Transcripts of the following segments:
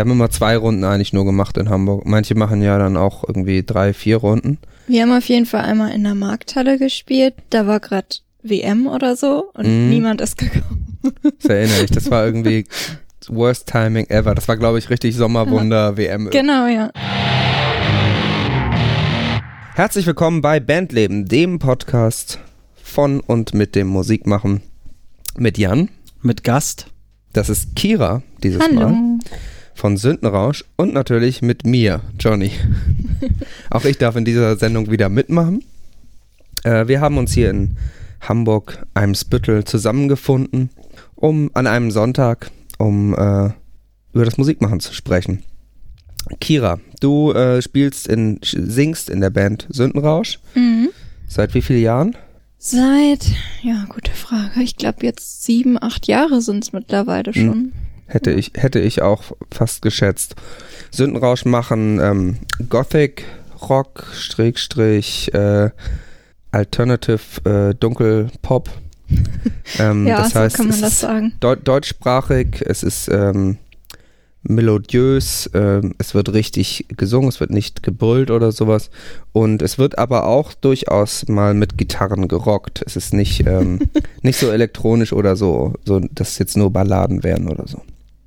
Wir haben immer zwei Runden eigentlich nur gemacht in Hamburg. Manche machen ja dann auch irgendwie drei, vier Runden. Wir haben auf jeden Fall einmal in der Markthalle gespielt. Da war gerade WM oder so und Mhm. niemand ist gekommen. Das erinnere ich. Das war irgendwie worst timing ever. Das war, glaube ich, richtig Sommerwunder WM. Genau, ja. Herzlich willkommen bei Bandleben, dem Podcast von und mit dem Musikmachen. Mit Jan. Mit Gast. Das ist Kira dieses Mal. Von Sündenrausch und natürlich mit mir, Johnny. Auch ich darf in dieser Sendung wieder mitmachen. Äh, wir haben uns hier in Hamburg, Eimsbüttel zusammengefunden, um an einem Sonntag, um äh, über das Musikmachen zu sprechen. Kira, du äh, spielst in, singst in der Band Sündenrausch. Mhm. Seit wie vielen Jahren? Seit, ja, gute Frage. Ich glaube jetzt sieben, acht Jahre sind es mittlerweile Hm. schon. Hätte ich, hätte ich auch fast geschätzt. Sündenrausch machen ähm, Gothic Rock, Strich, äh, Alternative äh, Dunkel Pop. ähm, ja, das so heißt, kann man das sagen. deu deutschsprachig, es ist ähm, melodiös, ähm, es wird richtig gesungen, es wird nicht gebrüllt oder sowas. Und es wird aber auch durchaus mal mit Gitarren gerockt. Es ist nicht, ähm, nicht so elektronisch oder so, so, dass jetzt nur Balladen wären oder so.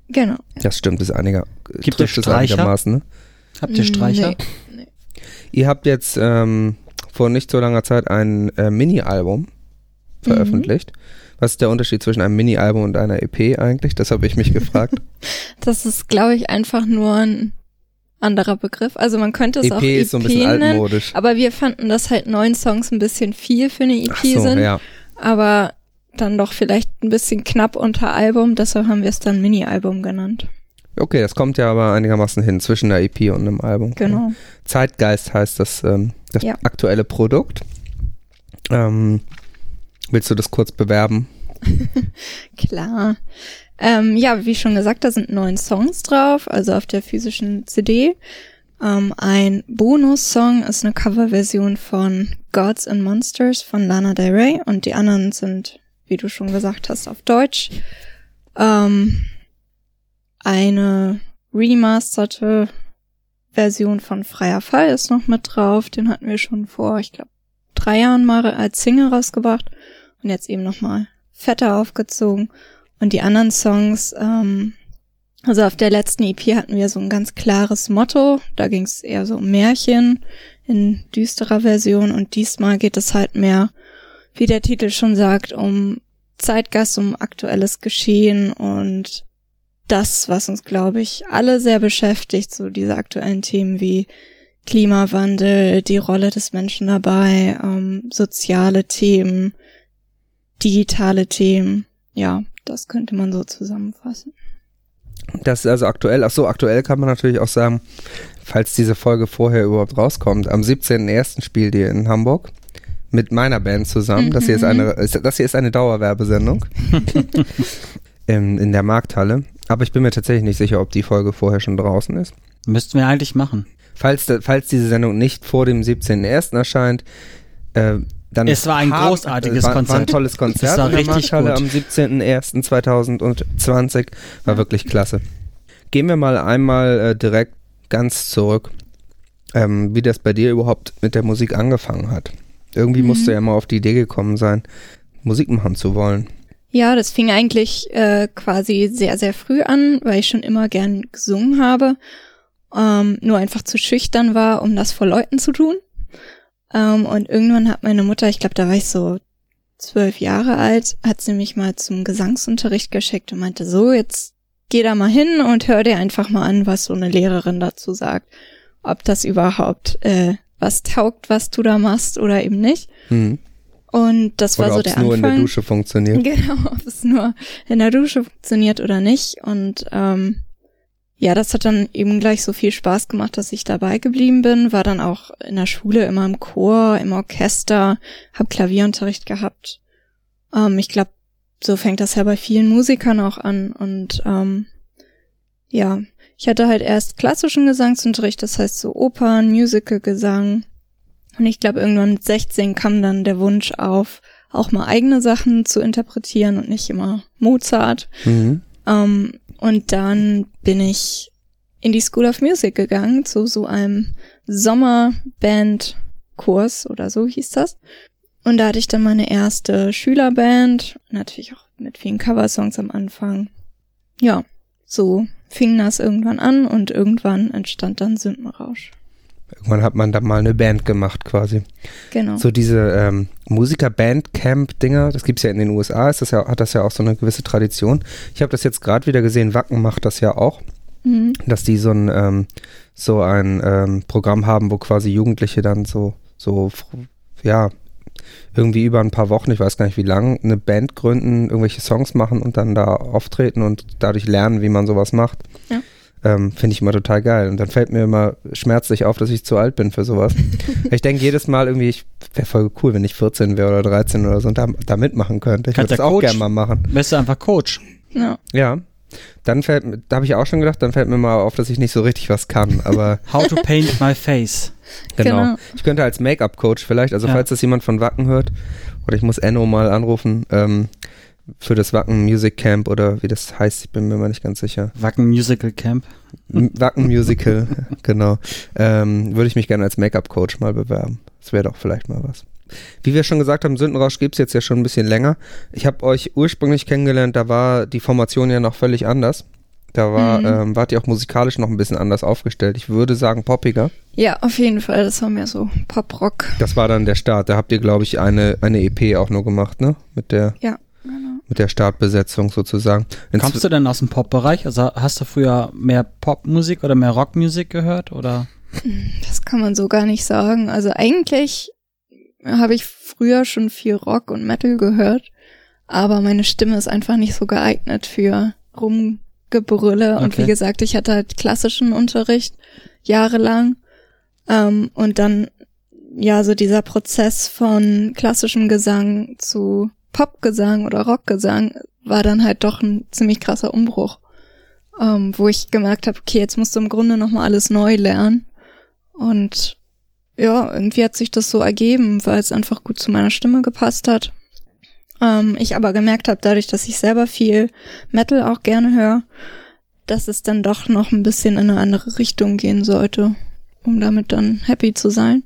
Genau. Das stimmt, ist einiger. Gibt es Streicher? einigermaßen. Ne? Habt ihr Streicher? Nee. Ihr habt jetzt ähm, vor nicht so langer Zeit ein äh, Mini-Album veröffentlicht. Was ist der Unterschied zwischen einem Mini-Album und einer EP eigentlich? Das habe ich mich gefragt. Das ist, glaube ich, einfach nur ein anderer Begriff. Also man könnte es EP auch E ist so ein EP bisschen nennen, altmodisch. aber wir fanden, dass halt neun Songs ein bisschen viel für eine EP Ach so, sind. ja. aber dann doch vielleicht ein bisschen knapp unter Album, deshalb haben wir es dann Mini-Album genannt. Okay, das kommt ja aber einigermaßen hin zwischen einer EP und einem Album. Genau. Zeitgeist heißt das, ähm, das Ja. aktuelle Produkt. Ähm, willst du das kurz bewerben? Klar. Ähm, ja, wie schon gesagt, da sind neun Songs drauf, also auf der physischen CD. Ähm, ein Bonus-Song ist eine Coverversion von Gods and Monsters von Lana Del Rey und die anderen sind, wie du schon gesagt hast, auf Deutsch. Ähm, eine remasterte Version von Freier Fall ist noch mit drauf. Den hatten wir schon vor, ich glaube, drei Jahren mal als Single rausgebracht und jetzt eben nochmal fetter aufgezogen. Und die anderen Songs, ähm, also auf der letzten EP hatten wir so ein ganz klares Motto. Da ging es eher so um Märchen in düsterer Version und diesmal geht es halt mehr, wie der Titel schon sagt, um Zeitgeist, um aktuelles Geschehen und das, was uns, glaube ich, alle sehr beschäftigt, so diese aktuellen Themen wie Klimawandel, die Rolle des Menschen dabei, ähm, soziale Themen, digitale Themen. Ja, das könnte man so zusammenfassen. Das ist also aktuell. Ach so, aktuell kann man natürlich auch sagen, falls diese Folge vorher überhaupt rauskommt. Am 17.01. spielt ihr in Hamburg mit meiner Band zusammen. Das hier ist eine, ist- das hier ist eine Dauerwerbesendung in, in der Markthalle. Aber ich bin mir tatsächlich nicht sicher, ob die Folge vorher schon draußen ist. Müssten wir eigentlich machen. Falls, falls diese Sendung nicht vor dem 17.01. erscheint, äh, dann Es war ein haben- großartiges war, War ein Konzert. tolles Konzert Es war in der richtig Markthalle gut. am 17.01.2020. War wirklich klasse. Gehen wir mal einmal äh, direkt ganz zurück, ähm, wie das bei dir überhaupt mit der Musik angefangen hat. Irgendwie Mhm. musst du ja mal auf die Idee gekommen sein, Musik machen zu wollen. Ja, das fing eigentlich äh, quasi sehr, sehr früh an, weil ich schon immer gern gesungen habe. Ähm, nur einfach zu schüchtern war, um das vor Leuten zu tun. Ähm, und irgendwann hat meine Mutter, ich glaube, da war ich so zwölf Jahre alt, hat sie mich mal zum Gesangsunterricht geschickt und meinte, so, jetzt geh da mal hin und hör dir einfach mal an, was so eine Lehrerin dazu sagt. Ob das überhaupt äh, was taugt, was du da machst oder eben nicht. Hm. Und das war Oder so ob es der nur Anfang. in der Dusche funktioniert. Genau, ob es nur in der Dusche funktioniert oder nicht. Und ähm, ja, das hat dann eben gleich so viel Spaß gemacht, dass ich dabei geblieben bin. War dann auch in der Schule immer im Chor, im Orchester, hab Klavierunterricht gehabt. Ähm, ich glaube, so fängt das ja bei vielen Musikern auch an. Und ähm, ja, ich hatte halt erst klassischen Gesangsunterricht, das heißt so Opern, Musical-Gesang. Und ich glaube, irgendwann mit 16 kam dann der Wunsch auf, auch mal eigene Sachen zu interpretieren und nicht immer Mozart. Mhm. Ähm, und dann bin ich in die School of Music gegangen, zu so einem Sommerband-Kurs oder so hieß das. Und da hatte ich dann meine erste Schülerband, natürlich auch mit vielen Coversongs am Anfang. Ja, so fing das irgendwann an und irgendwann entstand dann Sündenrausch. Irgendwann hat man da mal eine Band gemacht quasi. Genau. So diese ähm, Musiker-Bandcamp-Dinger, das gibt's ja in den USA, ist das ja, hat das ja auch so eine gewisse Tradition. Ich habe das jetzt gerade wieder gesehen, Wacken macht das ja auch, Mhm. dass die so ein, ähm, so ein ähm, Programm haben, wo quasi Jugendliche dann so, so, ja, irgendwie über ein paar Wochen, ich weiß gar nicht wie lang, eine Band gründen, irgendwelche Songs machen und dann da auftreten und dadurch lernen, wie man sowas macht. Ja. Ähm, Finde ich immer total geil. Und dann fällt mir immer schmerzlich auf, dass ich zu alt bin für sowas. ich denke jedes Mal irgendwie, ich wäre voll cool, wenn ich 14 wäre oder 13 oder so und da, da mitmachen könnte. Ich würde das ja auch gerne mal machen. Bist du einfach Coach? Ja. Ja. Dann fällt mir, da habe ich auch schon gedacht, dann fällt mir mal auf, dass ich nicht so richtig was kann. Aber How to paint my face. genau. Genau. Ich könnte als Make-up-Coach vielleicht, also Ja. falls das jemand von Wacken hört, oder ich muss Enno mal anrufen, ähm, für das Wacken Music Camp oder wie das heißt, ich bin mir mal nicht ganz sicher. Wacken Musical Camp. Wacken Musical, genau. Ähm, würde ich mich gerne als Make-up-Coach mal bewerben. Das wäre doch vielleicht mal was. Wie wir schon gesagt haben, Sündenrausch gibt's jetzt ja schon ein bisschen länger. Ich habe euch ursprünglich kennengelernt, da war die Formation ja noch völlig anders. Da war, Mhm. ähm, wart ihr auch musikalisch noch ein bisschen anders aufgestellt. Ich würde sagen poppiger. ja, auf jeden Fall. Das war mehr so Pop-Rock. Das war dann der Start. Da habt ihr, glaube ich, eine, eine EP auch nur gemacht, ne? Mit der, Ja, genau. mit der Startbesetzung sozusagen. Inzw- Kommst du denn aus dem Pop-Bereich? Also hast du früher mehr Popmusik oder mehr Rockmusik gehört? Oder? Das kann man so gar nicht sagen. Also eigentlich habe ich früher schon viel Rock und Metal gehört, aber meine Stimme ist einfach nicht so geeignet für Rumgebrülle. Und Okay. wie gesagt, ich hatte halt klassischen Unterricht jahrelang. Ähm, und dann, ja, so dieser Prozess von klassischem Gesang zu Popgesang oder Rockgesang war dann halt doch ein ziemlich krasser Umbruch. Ähm, wo ich gemerkt habe, okay, jetzt musst du im Grunde nochmal alles neu lernen. Und ja, irgendwie hat sich das so ergeben, weil es einfach gut zu meiner Stimme gepasst hat. Ähm, ich aber gemerkt habe, dadurch, dass ich selber viel Metal auch gerne höre, dass es dann doch noch ein bisschen in eine andere Richtung gehen sollte, um damit dann happy zu sein.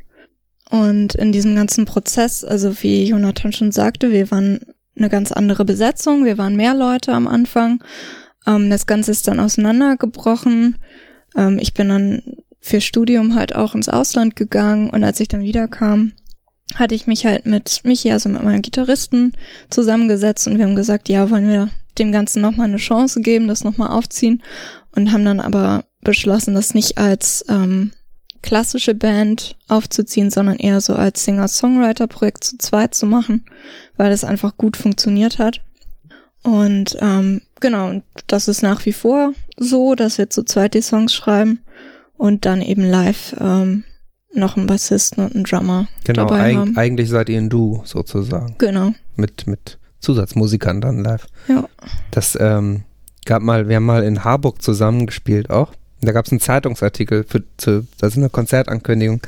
Und in diesem ganzen Prozess, also wie Jonathan schon sagte, wir waren eine ganz andere Besetzung, wir waren mehr Leute am Anfang. Ähm, das Ganze ist dann auseinandergebrochen. Ähm, ich bin dann für Studium halt auch ins Ausland gegangen und als ich dann wiederkam, hatte ich mich halt mit Michi, also mit meinem Gitarristen, zusammengesetzt und wir haben gesagt, ja, wollen wir dem Ganzen nochmal eine Chance geben, das nochmal aufziehen und haben dann aber beschlossen, das nicht als ähm, klassische Band aufzuziehen, sondern eher so als Singer-Songwriter-Projekt zu zweit zu machen, weil das einfach gut funktioniert hat. Und ähm, genau, das ist nach wie vor so, dass wir zu zweit die Songs schreiben und dann eben live ähm, noch einen Bassisten und einen Drummer genau, dabei eig haben. eigentlich seid ihr ein Du sozusagen. Genau. Mit, mit Zusatzmusikern dann live. Ja. Das ähm, gab mal, wir haben mal in Harburg zusammengespielt auch. Da gab es einen Zeitungsartikel für, zu, das ist eine Konzertankündigung.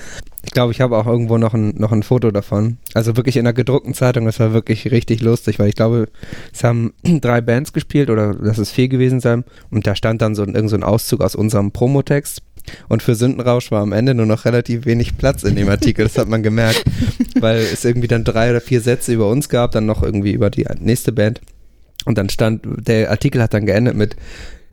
Ich glaube, ich habe auch irgendwo noch ein, noch ein Foto davon. Also wirklich in einer gedruckten Zeitung. Das war wirklich richtig lustig, weil ich glaube, es haben drei Bands gespielt oder lass es vier gewesen sein. Und da stand dann so ein, irgend so ein Auszug aus unserem Promotext. Und für Sündenrausch war am Ende nur noch relativ wenig Platz in dem Artikel. Das hat man gemerkt, weil es irgendwie dann drei oder vier Sätze über uns gab, dann noch irgendwie über die nächste Band. Und dann stand, der Artikel hat dann geendet mit,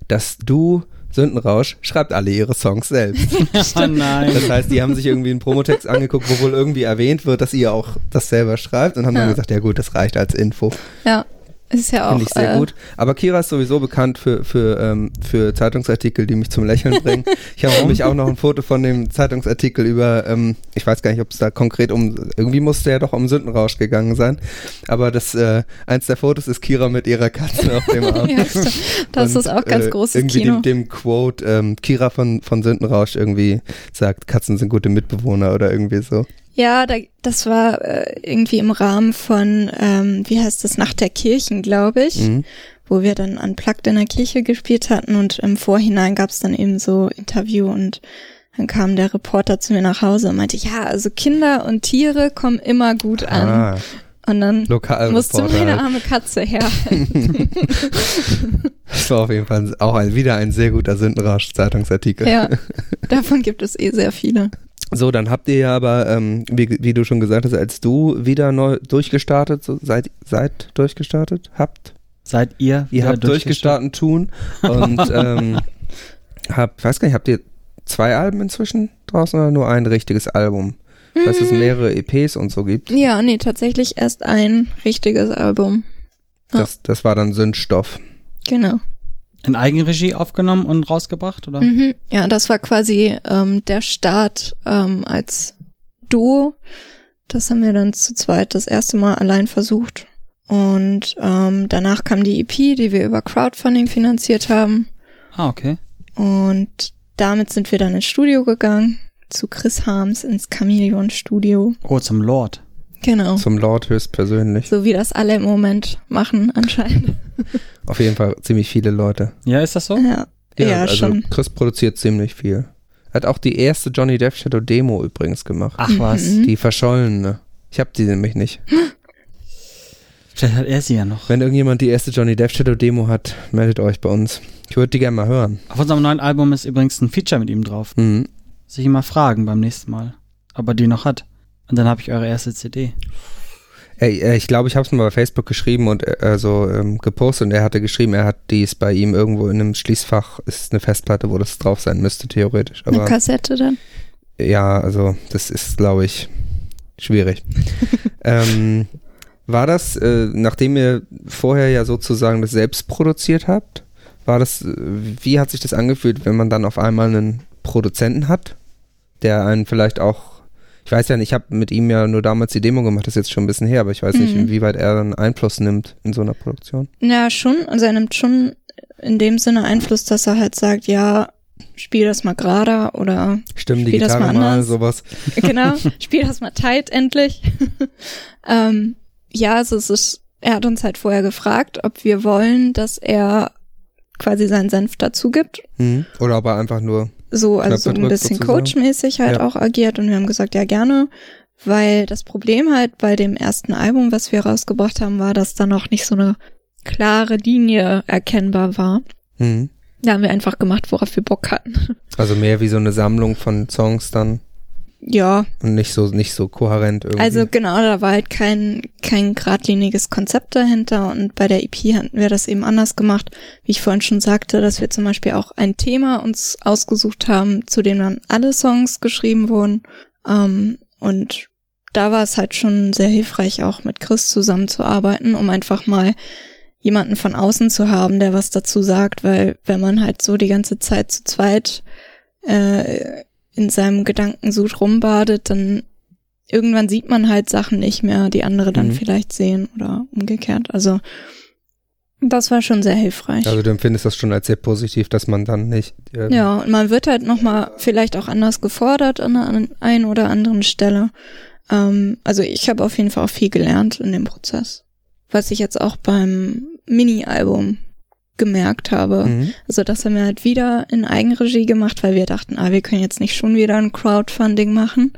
dass du Sündenrausch schreibt alle ihre Songs selbst. Oh nein. Das heißt, die haben sich irgendwie einen Promotext angeguckt, wo wohl irgendwie erwähnt wird, dass ihr auch das selber schreibt und haben dann Ja. gesagt, ja gut, das reicht als Info. Ja. Ist ja auch. Finde ich sehr äh, gut. Aber Kira ist sowieso bekannt für, für, ähm, für Zeitungsartikel, die mich zum Lächeln bringen. Ich habe nämlich auch noch ein Foto von dem Zeitungsartikel über, ähm, ich weiß gar nicht, ob es da konkret um, irgendwie musste ja doch um Sündenrausch gegangen sein. Aber das, äh, eins der Fotos ist Kira mit ihrer Katze auf dem Arm. Ja, das Und, ist auch ganz äh, großes irgendwie Kino. Dem, dem Quote, ähm, Kira von, von Sündenrausch irgendwie sagt, Katzen sind gute Mitbewohner oder irgendwie so. Ja, da, das war äh, irgendwie im Rahmen von, ähm, wie heißt das, Nacht der Kirchen, glaube ich, Mhm. wo wir dann unplugged in der Kirche gespielt hatten und im Vorhinein gab es dann eben so Interview und dann kam der Reporter zu mir nach Hause und meinte, ja, also Kinder und Tiere kommen immer gut an. Ah, Und dann Lokalreporter musste meine arme Katze her. Das war auf jeden Fall auch ein, wieder ein sehr guter Sündenrausch-Zeitungsartikel. ja, davon gibt es eh sehr viele. So, dann habt ihr ja aber, ähm, wie, wie du schon gesagt hast, als du wieder neu durchgestartet, so, seid, seid durchgestartet, habt, Seid ihr? ihr habt durchgestartet tun und ähm, habt, weiß gar nicht, habt ihr zwei Alben inzwischen draußen oder nur ein richtiges Album? Dass es mehrere EPs und so gibt. Ja, nee, tatsächlich erst ein richtiges Album. Das, das war dann Sündstoff. Genau. In Eigenregie aufgenommen und rausgebracht, oder? Mhm. Ja, das war quasi ähm, der Start ähm, als Duo. Das haben wir dann zu zweit das erste Mal allein versucht. Und ähm, danach kam die EP, die wir über Crowdfunding finanziert haben. Ah, okay. Und damit sind wir dann ins Studio gegangen, zu Chris Harms ins Chameleon Studio. Oh, zum Lord. Genau. Zum Lord höchstpersönlich. So wie das alle im Moment machen, anscheinend. Auf jeden Fall ziemlich viele Leute. Ja, ist das so? Ja, ja, also schon. Chris produziert ziemlich viel. Hat auch die erste Johnny Depp Shadow Demo übrigens gemacht. Ach was. Mhm. Die verschollene. Ich hab die nämlich nicht. Vielleicht hat er sie ja noch. Wenn irgendjemand die erste Johnny Depp Shadow Demo hat, meldet euch bei uns. Ich würde die gerne mal hören. Auf unserem neuen Album ist übrigens ein Feature mit ihm drauf. Mhm. Sich immer fragen beim nächsten Mal, ob er die noch hat. Und dann habe ich eure erste CD. Ey, äh, ich glaube, ich habe es mal bei Facebook geschrieben und äh, also ähm, gepostet und er hatte geschrieben, er hat dies bei ihm irgendwo in einem Schließfach ist eine Festplatte, wo das drauf sein müsste theoretisch. Eine Aber Kassette dann. ja, also das ist, glaube ich, schwierig. ähm, war das, äh, nachdem ihr vorher ja sozusagen das selbst produziert habt, war das, äh, wie hat sich das angefühlt, wenn man dann auf einmal einen Produzenten hat, der einen vielleicht auch, ich weiß ja nicht, ich habe mit ihm ja nur damals die Demo gemacht, das ist jetzt schon ein bisschen her, aber ich weiß nicht, Mhm. inwieweit er dann Einfluss nimmt in so einer Produktion. Ja, schon. Also er nimmt schon in dem Sinne Einfluss, dass er halt sagt, ja, spiel das mal gerade oder Stimmen die Spiel das Gitarre mal mal, anders. sowas. genau, spiel das mal tight endlich. ähm, ja, also es ist, er hat uns halt vorher gefragt, ob wir wollen, dass er quasi seinen Senf dazu gibt. Mhm. Oder aber einfach nur, So, also so ein bisschen sozusagen. coachmäßig halt Ja. auch agiert und wir haben gesagt, ja gerne. Weil das Problem halt bei dem ersten Album, was wir rausgebracht haben, war, dass da noch nicht so eine klare Linie erkennbar war. mhm. Da haben wir einfach gemacht, worauf wir Bock hatten. also mehr wie so eine Sammlung von Songs dann Ja, und nicht so, nicht so kohärent irgendwie. also genau, da war halt kein, kein geradliniges Konzept dahinter und bei der EP hatten wir das eben anders gemacht, wie ich vorhin schon sagte, dass wir zum Beispiel auch ein Thema uns ausgesucht haben, zu dem dann alle Songs geschrieben wurden. Ähm, und da war es halt schon sehr hilfreich, auch mit Chris zusammenzuarbeiten, um einfach mal jemanden von außen zu haben, der was dazu sagt, weil wenn man halt so die ganze Zeit zu zweit äh, in seinem Gedankensud rumbadet, dann irgendwann sieht man halt Sachen nicht mehr, die andere dann Mhm. vielleicht sehen oder umgekehrt. Also das war schon sehr hilfreich. Also du empfindest das schon als sehr positiv, dass man dann nicht. ähm, Ja, und man wird halt nochmal vielleicht auch anders gefordert an einer einen oder anderen Stelle. Ähm, also ich habe auf jeden Fall auch viel gelernt in dem Prozess. Was ich jetzt auch beim Mini-Album gemerkt habe. Mhm. Also das haben wir halt wieder in Eigenregie gemacht, weil wir dachten, ah, wir können jetzt nicht schon wieder ein Crowdfunding machen.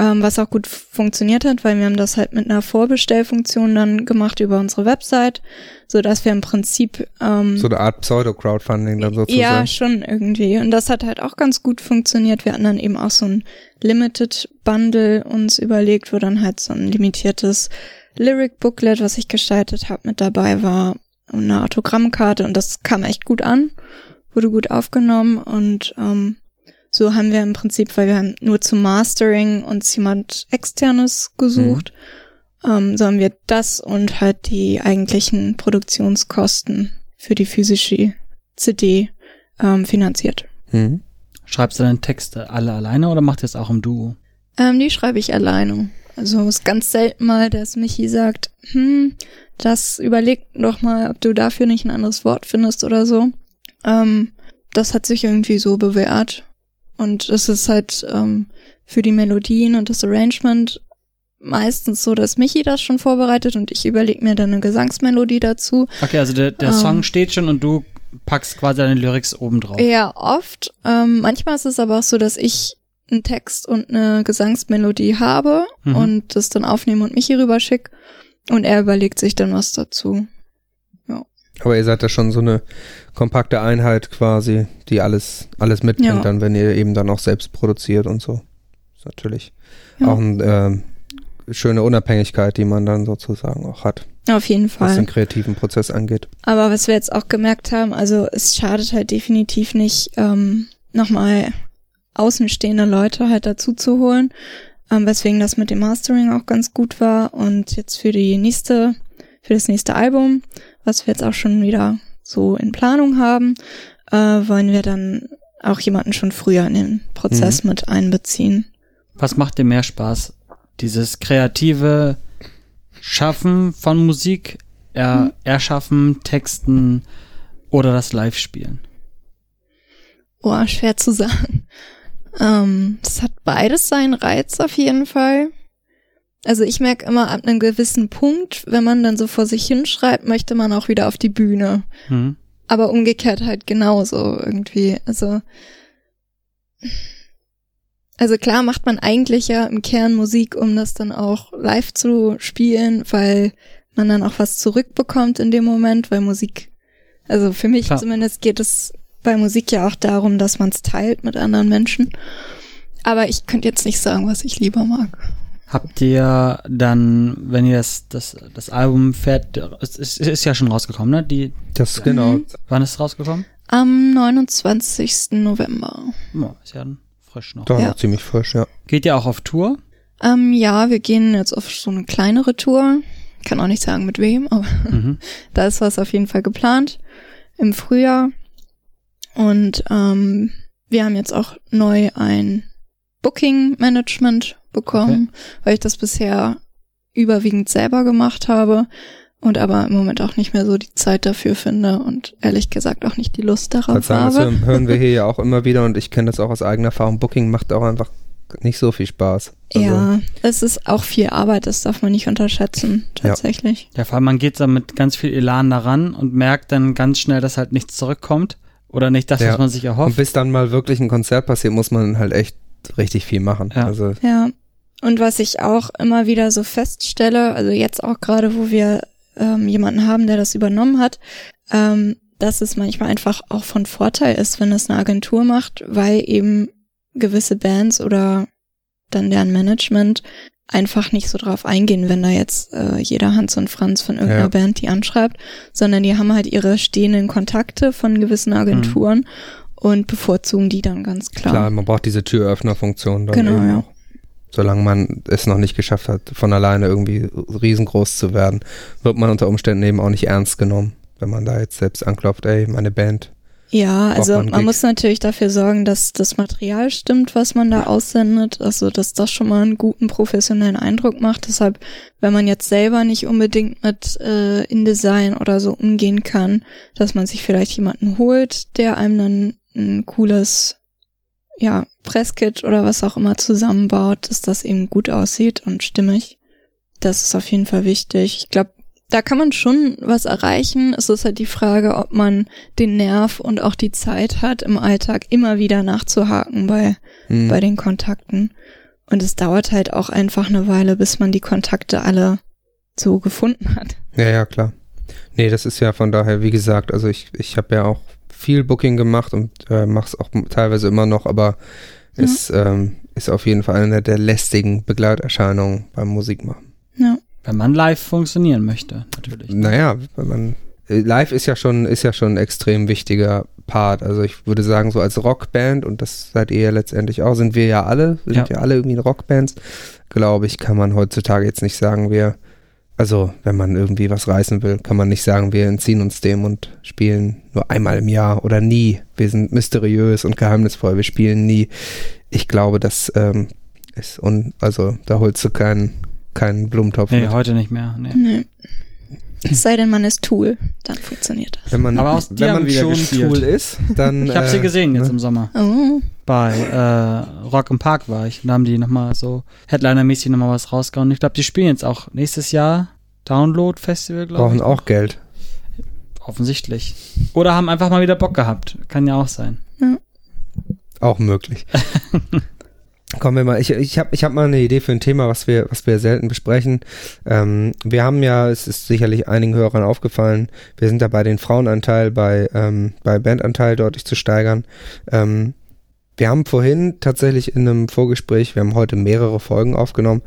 Ähm, was auch gut funktioniert hat, weil wir haben das halt mit einer Vorbestellfunktion dann gemacht über unsere Website, so dass wir im Prinzip ähm, So eine Art Pseudo-Crowdfunding dann sozusagen. ja, schon irgendwie. Und das hat halt auch ganz gut funktioniert. Wir hatten dann eben auch so ein Limited Bundle uns überlegt, wo dann halt so ein limitiertes Lyric Booklet, was ich gestaltet habe, mit dabei war eine Autogrammkarte und das kam echt gut an, wurde gut aufgenommen und ähm, so haben wir im Prinzip, weil wir haben nur zum Mastering uns jemand externes gesucht, ähm, so haben wir das und halt die eigentlichen Produktionskosten für die physische CD ähm, finanziert. Mhm. Schreibst du deine Texte alle alleine oder macht ihr es auch im Duo? Ähm, die schreibe ich alleine. Also es ist ganz selten mal, dass Michi sagt, hm, das überleg doch mal, ob du dafür nicht ein anderes Wort findest oder so. Ähm, das hat sich irgendwie so bewährt. Und es ist halt ähm, für die Melodien und das Arrangement meistens so, dass Michi das schon vorbereitet und ich überlege mir dann eine Gesangsmelodie dazu. Okay, also der, der Ähm. Song steht schon und du packst quasi deine Lyrics oben drauf. Ja, oft. Ähm, manchmal ist es aber auch so, dass ich einen Text und eine Gesangsmelodie habe Mhm. und das dann aufnehme und Michi rüberschick und er überlegt sich dann was dazu. Aber ihr seid da schon so eine kompakte Einheit quasi, die alles, alles mitbringt, Ja. dann, wenn ihr eben dann auch selbst produziert und so. Ist natürlich Ja. auch eine ähm, schöne Unabhängigkeit, die man dann sozusagen auch hat, Auf jeden was Fall. den kreativen Prozess angeht. Aber was wir jetzt auch gemerkt haben, also es schadet halt definitiv nicht, ähm, nochmal außenstehende Leute halt dazu zu holen, ähm, weswegen das mit dem Mastering auch ganz gut war. Und jetzt für die nächste, für das nächste Album, was wir jetzt auch schon wieder so in Planung haben, äh, wollen wir dann auch jemanden schon früher in den Prozess mit einbeziehen. Was macht dir mehr Spaß? Dieses kreative Schaffen von Musik, er, Erschaffen, Texten oder das Live-Spielen? Oh, schwer zu sagen. Ähm, das hat beides seinen Reiz auf jeden Fall. Also ich merke immer ab einem gewissen Punkt, wenn man dann so vor sich hinschreibt, möchte man auch wieder auf die Bühne. Hm? Aber umgekehrt halt genauso irgendwie. Also, also klar macht man eigentlich ja im Kern Musik, um das dann auch live zu spielen, weil man dann auch was zurückbekommt in dem Moment, weil Musik, also für mich Klar. zumindest geht es bei Musik ja auch darum, dass man es teilt mit anderen Menschen. Aber ich könnte jetzt nicht sagen, was ich lieber mag. Habt ihr dann, wenn ihr das, das, das Album fährt, es ist, ist ja schon rausgekommen, ne? Die, Das genau. Mhm. wann ist es rausgekommen? Am 29. November. Oh, ist ja frisch noch. Doch Ja. noch ziemlich frisch, ja. Geht ihr auch auf Tour? Ähm, ja, wir gehen jetzt auf so eine kleinere Tour. Kann auch nicht sagen mit wem, aber Mhm. da ist was auf jeden Fall geplant im Frühjahr. Und ähm, wir haben jetzt auch neu ein Booking-Management bekommen, weil ich das bisher überwiegend selber gemacht habe und aber im Moment auch nicht mehr so die Zeit dafür finde und ehrlich gesagt auch nicht die Lust darauf sagen, das habe. hören- hören wir hier ja auch immer wieder und ich kenne das auch aus eigener Erfahrung. Booking macht auch einfach nicht so viel Spaß. Also, Ja, es ist auch viel Arbeit, das darf man nicht unterschätzen, Ja. tatsächlich. Ja, vor allem man geht da mit ganz viel Elan daran und merkt dann ganz schnell, dass halt nichts zurückkommt oder nicht das, Ja. was man sich Und erhofft. bis dann mal wirklich ein Konzert passiert, muss man halt echt richtig viel machen. Ja. Also Ja. Und was ich auch immer wieder so feststelle, also jetzt auch gerade, wo wir ähm, jemanden haben, der das übernommen hat, ähm, dass es manchmal einfach auch von Vorteil ist, wenn es eine Agentur macht, weil eben gewisse Bands oder dann deren Management einfach nicht so drauf eingehen, wenn da jetzt äh, jeder Hans und Franz von irgendeiner Ja. Band die anschreibt, sondern die haben halt ihre stehenden Kontakte von gewissen Agenturen und bevorzugen die dann ganz klar. klar, man braucht diese Türöffnerfunktion dann Genau, eben ja. auch. Solange man es noch nicht geschafft hat, von alleine irgendwie riesengroß zu werden, wird man unter Umständen eben auch nicht ernst genommen, wenn man da jetzt selbst anklopft, ey, meine Band. Ja, also man man muss natürlich dafür sorgen, dass das Material stimmt, was man da aussendet, also dass das schon mal einen guten professionellen Eindruck macht. Deshalb, wenn man jetzt selber nicht unbedingt mit äh, InDesign oder so umgehen kann, dass man sich vielleicht jemanden holt, der einem dann ein cooles ja, Presskit oder was auch immer zusammenbaut, dass das eben gut aussieht und stimmig. Das ist auf jeden Fall wichtig. Ich glaube, da kann man schon was erreichen. Es ist halt die Frage, ob man den Nerv und auch die Zeit hat, im Alltag immer wieder nachzuhaken bei, Hm. bei den Kontakten. Und es dauert halt auch einfach eine Weile, bis man die Kontakte alle so gefunden hat. Ja, ja, klar. Nee, das ist ja von daher, wie gesagt, also ich, ich habe ja auch viel Booking gemacht und äh, mache es auch teilweise immer noch, aber Ja. es ähm, ist auf jeden Fall eine der lästigen Begleiterscheinungen beim Musikmachen. Ja. Wenn man live funktionieren möchte, natürlich. Naja, wenn man äh, live ist ja schon ist ja schon ein extrem wichtiger Part. Also ich würde sagen, so als Rockband, und das seid ihr ja letztendlich auch, sind wir ja alle, sind Ja. ja alle irgendwie Rockbands, glaube ich, kann man heutzutage jetzt nicht sagen, wir, also wenn man irgendwie was reißen will, kann man nicht sagen, wir entziehen uns dem und spielen nur einmal im Jahr oder nie. Wir sind mysteriös und geheimnisvoll, wir spielen nie. Ich glaube, das ähm, ist un, also da holst du keinen keinen Blumentopf Nee, mit. heute nicht mehr. Nee. Nee. Es sei denn, man ist Tool, dann funktioniert das. Wenn man, Aber aus wenn haben man wieder schon gespielt. Tool ist, dann. Ich habe sie äh, gesehen jetzt ne? im Sommer. Oh, Bei äh, Rock im Park war ich. Und da haben die nochmal so Headliner-mäßig nochmal was rausgehauen. Ich glaube, die spielen jetzt auch nächstes Jahr Download-Festival, glaube Brauchen ich. auch Geld. Offensichtlich. Oder haben einfach mal wieder Bock gehabt. Kann ja auch sein. Auch möglich. Kommen wir mal, ich, ich habe ich hab mal eine Idee für ein Thema, was wir, was wir selten besprechen. Ähm, wir haben ja, es ist sicherlich einigen Hörern aufgefallen, wir sind dabei, den Frauenanteil bei, ähm, bei Bandanteil deutlich zu steigern. Ähm, wir haben vorhin tatsächlich in einem Vorgespräch, wir haben heute mehrere Folgen aufgenommen,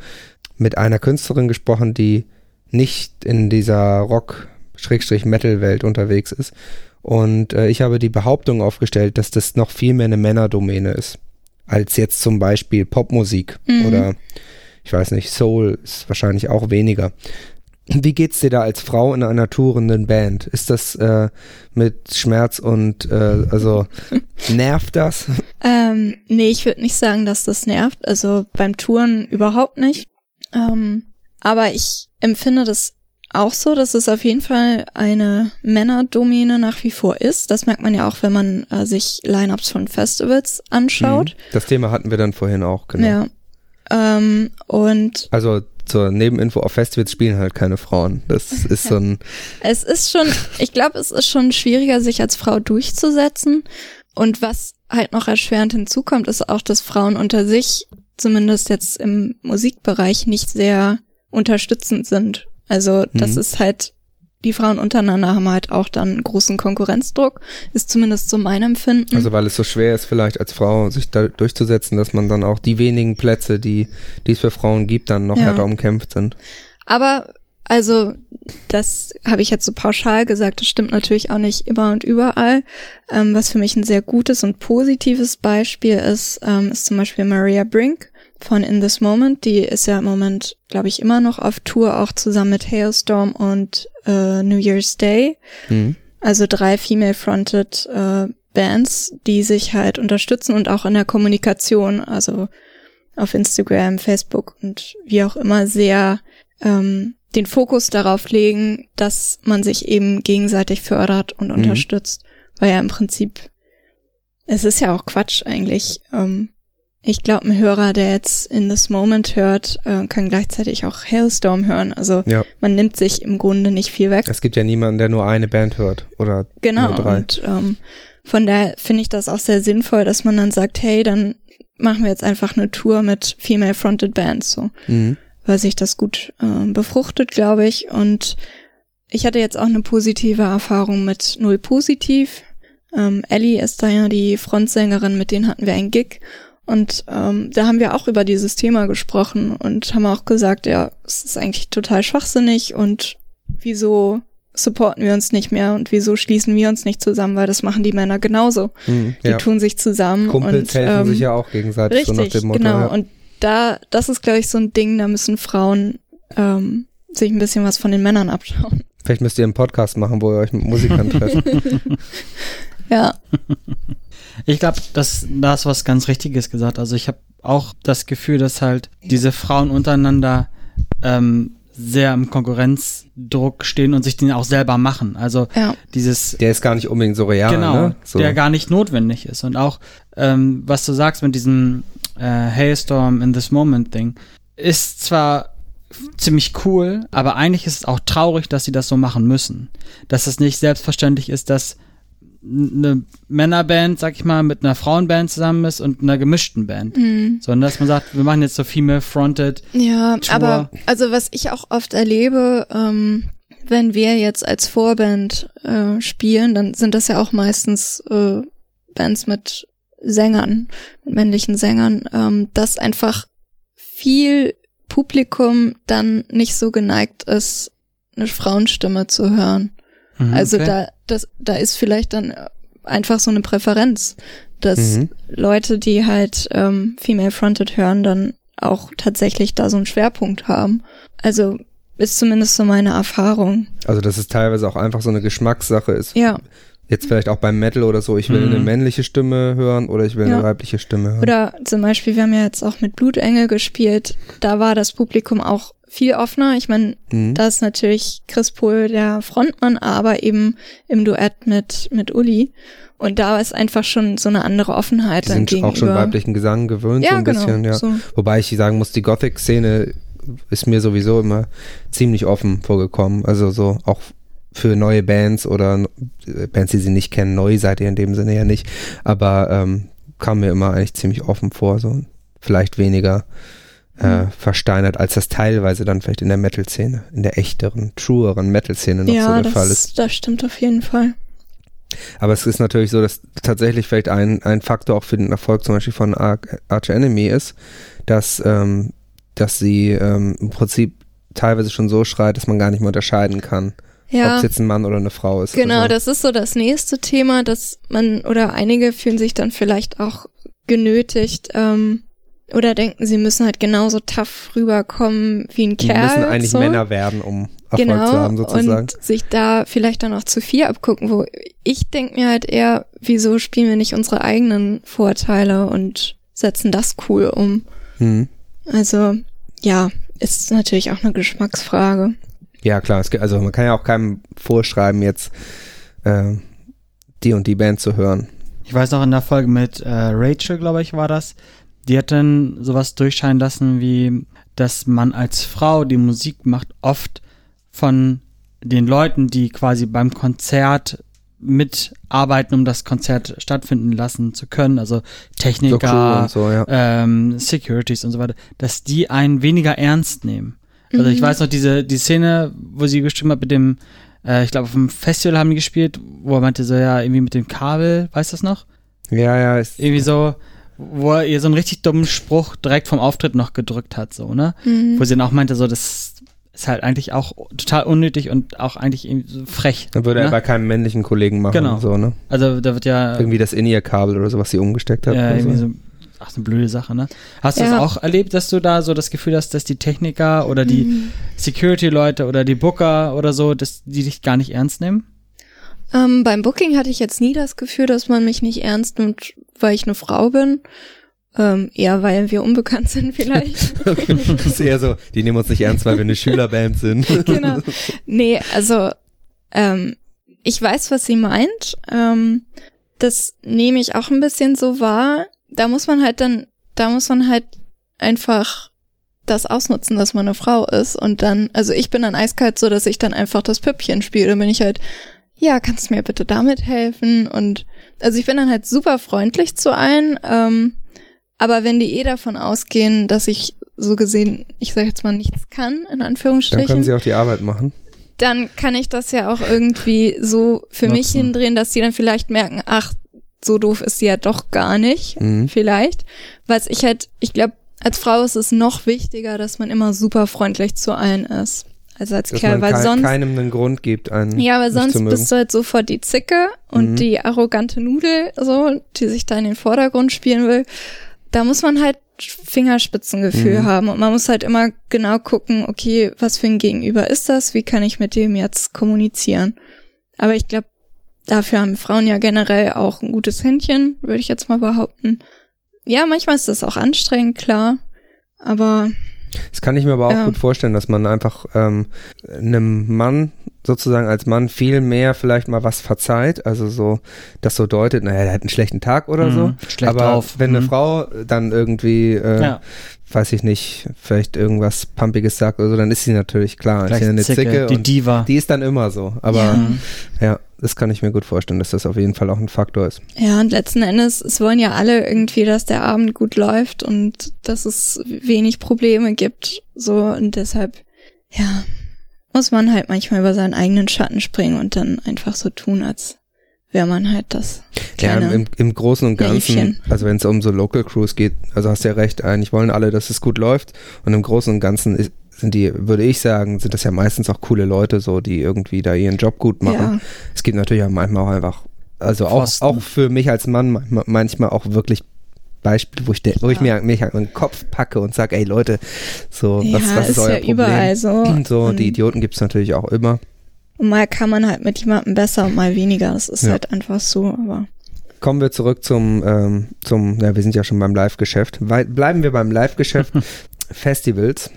mit einer Künstlerin gesprochen, die nicht in dieser Rock-Metal-Welt unterwegs ist. Und äh, ich habe die Behauptung aufgestellt, dass das noch viel mehr eine Männerdomäne ist als jetzt zum Beispiel Popmusik mhm. oder ich weiß nicht, Soul ist wahrscheinlich auch weniger. Wie geht's dir da als Frau in einer tourenden Band? Ist das äh, mit Schmerz und äh, also nervt das? Ähm, nee, ich würde nicht sagen, dass das nervt. Also beim Touren überhaupt nicht. Ähm, aber ich empfinde das auch so, dass es auf jeden Fall eine Männerdomäne nach wie vor ist. Das merkt man ja auch, wenn man äh, sich Lineups von Festivals anschaut. Mhm. Das Thema hatten wir dann vorhin auch, genau. Ja. Ähm, und also zur Nebeninfo, auf Festivals spielen halt keine Frauen. Das ist so ein. es ist schon, ich glaube, es ist schon schwieriger, sich als Frau durchzusetzen. Und was halt noch erschwerend hinzukommt, ist auch, dass Frauen unter sich, zumindest jetzt im Musikbereich, nicht sehr unterstützend sind also das mhm. ist halt, die Frauen untereinander haben halt auch dann großen Konkurrenzdruck, ist zumindest so mein Empfinden. Also weil es so schwer ist vielleicht als Frau sich da durchzusetzen, dass man dann auch die wenigen Plätze, die, die es für Frauen gibt, dann noch ja. härter umkämpft sind. Aber also das habe ich jetzt so pauschal gesagt, das stimmt natürlich auch nicht immer und überall. Ähm, was für mich ein sehr gutes und positives Beispiel ist, ähm, ist zum Beispiel Maria Brink von In This Moment. Die ist ja im Moment, glaube ich, immer noch auf Tour, auch zusammen mit Hailstorm und äh, New Year's Day. Mhm. Also drei female-fronted äh, Bands, die sich halt unterstützen und auch in der Kommunikation, also auf Instagram, Facebook und wie auch immer sehr ähm, den Fokus darauf legen, dass man sich eben gegenseitig fördert und mhm. unterstützt. Weil ja im Prinzip, es ist ja auch Quatsch eigentlich, ähm, ich glaube, ein Hörer, der jetzt in this moment hört, äh, kann gleichzeitig auch Hailstorm hören. Also ja. man nimmt sich im Grunde nicht viel weg. Es gibt ja niemanden, der nur eine Band hört oder genau, nur drei. Und ähm, von daher finde ich das auch sehr sinnvoll, dass man dann sagt, hey, dann machen wir jetzt einfach eine Tour mit female-fronted Bands, so, mhm. weil sich das gut äh, befruchtet, glaube ich. Und ich hatte jetzt auch eine positive Erfahrung mit Null Positiv. Ähm, Ellie ist da ja die Frontsängerin, mit denen hatten wir einen Gig und ähm, da haben wir auch über dieses Thema gesprochen und haben auch gesagt, ja, es ist eigentlich total schwachsinnig und wieso supporten wir uns nicht mehr und wieso schließen wir uns nicht zusammen, weil das machen die Männer genauso. Mhm, ja. Die tun sich zusammen. Kumpels und, helfen ähm, sich ja auch gegenseitig richtig, so nach dem Motto. Genau, ja. und da, das ist, glaube ich, so ein Ding, da müssen Frauen ähm, sich ein bisschen was von den Männern abschauen. Vielleicht müsst ihr einen Podcast machen, wo ihr euch mit Musikern trefft. ja. Ich glaube, das, da hast was ganz Richtiges gesagt. Also ich habe auch das Gefühl, dass halt diese Frauen untereinander ähm, sehr im Konkurrenzdruck stehen und sich den auch selber machen. Also ja. dieses. Der ist gar nicht unbedingt so real. Genau, ne? so. der gar nicht notwendig ist. Und auch, ähm, was du sagst mit diesem äh, Hailstorm in this moment Ding, ist zwar ziemlich cool, aber eigentlich ist es auch traurig, dass sie das so machen müssen. Dass es nicht selbstverständlich ist, dass eine Männerband, sag ich mal, mit einer Frauenband zusammen ist und einer gemischten Band. Mhm. Sondern dass man sagt, wir machen jetzt so female-fronted. Ja, Tour. aber also was ich auch oft erlebe, ähm, wenn wir jetzt als Vorband äh, spielen, dann sind das ja auch meistens äh, Bands mit Sängern, mit männlichen Sängern, ähm, dass einfach viel Publikum dann nicht so geneigt ist, eine Frauenstimme zu hören. Mhm, also okay. da, das, da ist vielleicht dann einfach so eine Präferenz, dass mhm. Leute, die halt ähm, Female Fronted hören, dann auch tatsächlich da so einen Schwerpunkt haben. Also ist zumindest so meine Erfahrung. Also dass es teilweise auch einfach so eine Geschmackssache ist. Ja. Jetzt vielleicht auch beim Metal oder so, ich will mhm. eine männliche Stimme hören oder ich will ja. eine weibliche Stimme hören. Oder zum Beispiel, wir haben ja jetzt auch mit Blutengel gespielt, da war das Publikum auch viel offener. Ich meine, mhm. da ist natürlich Chris Pohl der Frontmann, aber eben im Duett mit, mit Uli. Und da ist einfach schon so eine andere Offenheit. Die sind gegenüber. auch schon weiblichen Gesang gewöhnt, ja, so ein genau, bisschen, ja. So. Wobei ich sagen muss, die Gothic-Szene ist mir sowieso immer ziemlich offen vorgekommen. Also so auch für neue Bands oder Bands, die sie nicht kennen, neu seid ihr in dem Sinne ja nicht, aber ähm, kam mir immer eigentlich ziemlich offen vor. So vielleicht weniger äh, versteinert, als das teilweise dann vielleicht in der Metal-Szene, in der echteren, trueren Metal-Szene noch so ja, der Fall ist. das, das stimmt auf jeden Fall. Aber es ist natürlich so, dass tatsächlich vielleicht ein, ein Faktor auch für den Erfolg zum Beispiel von Ar Arch Enemy ist, dass, ähm, dass sie ähm, im Prinzip teilweise schon so schreit, dass man gar nicht mehr unterscheiden kann, ob Ja, es jetzt ein Mann oder eine Frau ist. genau, also, das ist so das nächste Thema, dass man oder einige fühlen sich dann vielleicht auch genötigt ähm, oder denken, sie müssen halt genauso tough rüberkommen wie ein Kerl. müssen eigentlich so. Männer werden, um Erfolg genau, zu haben sozusagen. und sich da vielleicht dann auch zu viel abgucken, wo ich denke mir halt eher, wieso spielen wir nicht unsere eigenen Vorteile und setzen das cool um. Hm. Also ja, ist natürlich auch eine Geschmacksfrage. Ja, klar. Es, gibt- also man kann ja auch keinem vorschreiben, jetzt äh, die und die Band zu hören. Ich weiß noch in der Folge mit äh, Rachel, glaube ich, war das. Die hat dann sowas durchscheinen lassen, wie, dass man als Frau, die Musik macht, oft von den Leuten, die quasi beim Konzert mitarbeiten, um das Konzert stattfinden lassen zu können, also Techniker, und so, ja. ähm, Securities und so weiter, dass die einen weniger ernst nehmen. Also ich Mhm. weiß noch, diese, die Szene, wo sie gestimmt hat mit dem, äh, ich glaube, auf dem Festival haben die gespielt, wo er meinte so, ja, irgendwie mit dem Kabel, weißt du das noch? Ja, ja, ist, Irgendwie so, wo er ihr so einen richtig dummen Spruch direkt vom Auftritt noch gedrückt hat, so, ne? Mhm. Wo sie dann auch meinte, so, das ist halt eigentlich auch total unnötig und auch eigentlich irgendwie so frech. dann würde ne? er bei keinem männlichen Kollegen machen. Genau. So, ne? Also da wird ja, Irgendwie das In-Ear-Kabel oder so, was sie umgesteckt hat. ja irgendwie so. so, ach, so eine blöde Sache, ne? Hast du Ja. das auch erlebt, dass du da so das Gefühl hast, dass die Techniker oder die Mhm. Security-Leute oder die Booker oder so, dass die dich gar nicht ernst nehmen? Ähm, beim Booking hatte ich jetzt nie das Gefühl, dass man mich nicht ernst nimmt, weil ich eine Frau bin. Ähm, eher weil wir unbekannt sind vielleicht. das ist eher so, die nehmen uns nicht ernst, weil wir eine Schülerband sind. genau. Nee, also ähm, ich weiß, was sie meint. Ähm, das nehme ich auch ein bisschen so wahr. Da muss man halt dann, da muss man halt einfach das ausnutzen, dass man eine Frau ist. Und dann, also ich bin dann eiskalt so, dass ich dann einfach das Püppchen spiele. Dann bin ich halt, ja, kannst du mir bitte damit helfen? Und also ich bin dann halt super freundlich zu allen. Ähm, aber wenn die eh davon ausgehen, dass ich so gesehen, ich sag jetzt mal, nichts kann, in Dann können Anführungsstrichen, sie auch die Arbeit machen. dann kann ich das ja auch irgendwie so für mich Nutzen. hindrehen, dass die dann vielleicht merken, ach, so doof ist sie ja doch gar nicht, Mhm. vielleicht. Was ich halt, ich glaube, als Frau ist es noch wichtiger, dass man immer super freundlich zu allen ist. Also als Dass Kerl, man weil kei- sonst, keinem einen Grund gibt, einen ja, weil sonst bist du halt sofort die Zicke und Mhm. die arrogante Nudel, so, die sich da in den Vordergrund spielen will. Da muss man halt Fingerspitzengefühl Mhm. haben und man muss halt immer genau gucken, okay, was für ein Gegenüber ist das? Wie kann ich mit dem jetzt kommunizieren? Aber ich glaube, dafür haben Frauen ja generell auch ein gutes Händchen, würde ich jetzt mal behaupten. Ja, manchmal ist das auch anstrengend, klar. Aber Das kann ich mir aber auch Ja. gut vorstellen, dass man einfach ähm, einem Mann sozusagen als Mann viel mehr vielleicht mal was verzeiht, also so das so deutet, naja, der hat einen schlechten Tag oder Mhm, so. schlecht aber drauf. wenn eine Mhm. Frau dann irgendwie, äh, Ja. weiß ich nicht, vielleicht irgendwas Pumpiges sagt oder so, dann ist sie natürlich klar, ist Gleich ja eine Zicke, Zicke die Diva. die ist dann immer so. Aber Ja. Mhm. ja, das kann ich mir gut vorstellen, dass das auf jeden Fall auch ein Faktor ist. Ja, und letzten Endes, es wollen ja alle irgendwie, dass der Abend gut läuft und dass es wenig Probleme gibt. So, und deshalb, ja, muss man halt manchmal über seinen eigenen Schatten springen und dann einfach so tun, als wäre man halt das Ja, im, im Großen und Ganzen, Naivchen. also wenn es um so Local Crews geht, also hast du ja recht, eigentlich wollen alle, dass es gut läuft und im Großen und Ganzen ist, sind die, würde ich sagen, sind das ja meistens auch coole Leute so, die irgendwie da ihren Job gut machen. ja, Es gibt natürlich auch manchmal auch einfach, also auch, Pfosten. auch für mich als Mann manchmal, manchmal auch wirklich Beispiele, wo ich, de- wo ich mir mich halt in den Kopf packe und sage, ey Leute, so, ja, was, was ist, ist euer ja Problem? überall so. So, und, die Idioten gibt's natürlich auch immer. und mal kann man halt mit jemandem besser und mal weniger. Das ist Ja. halt einfach so, aber Kommen wir zurück zum, ähm, zum, ja, wir sind ja schon beim Live-Geschäft. Bleiben wir beim Live-Geschäft. Festivals.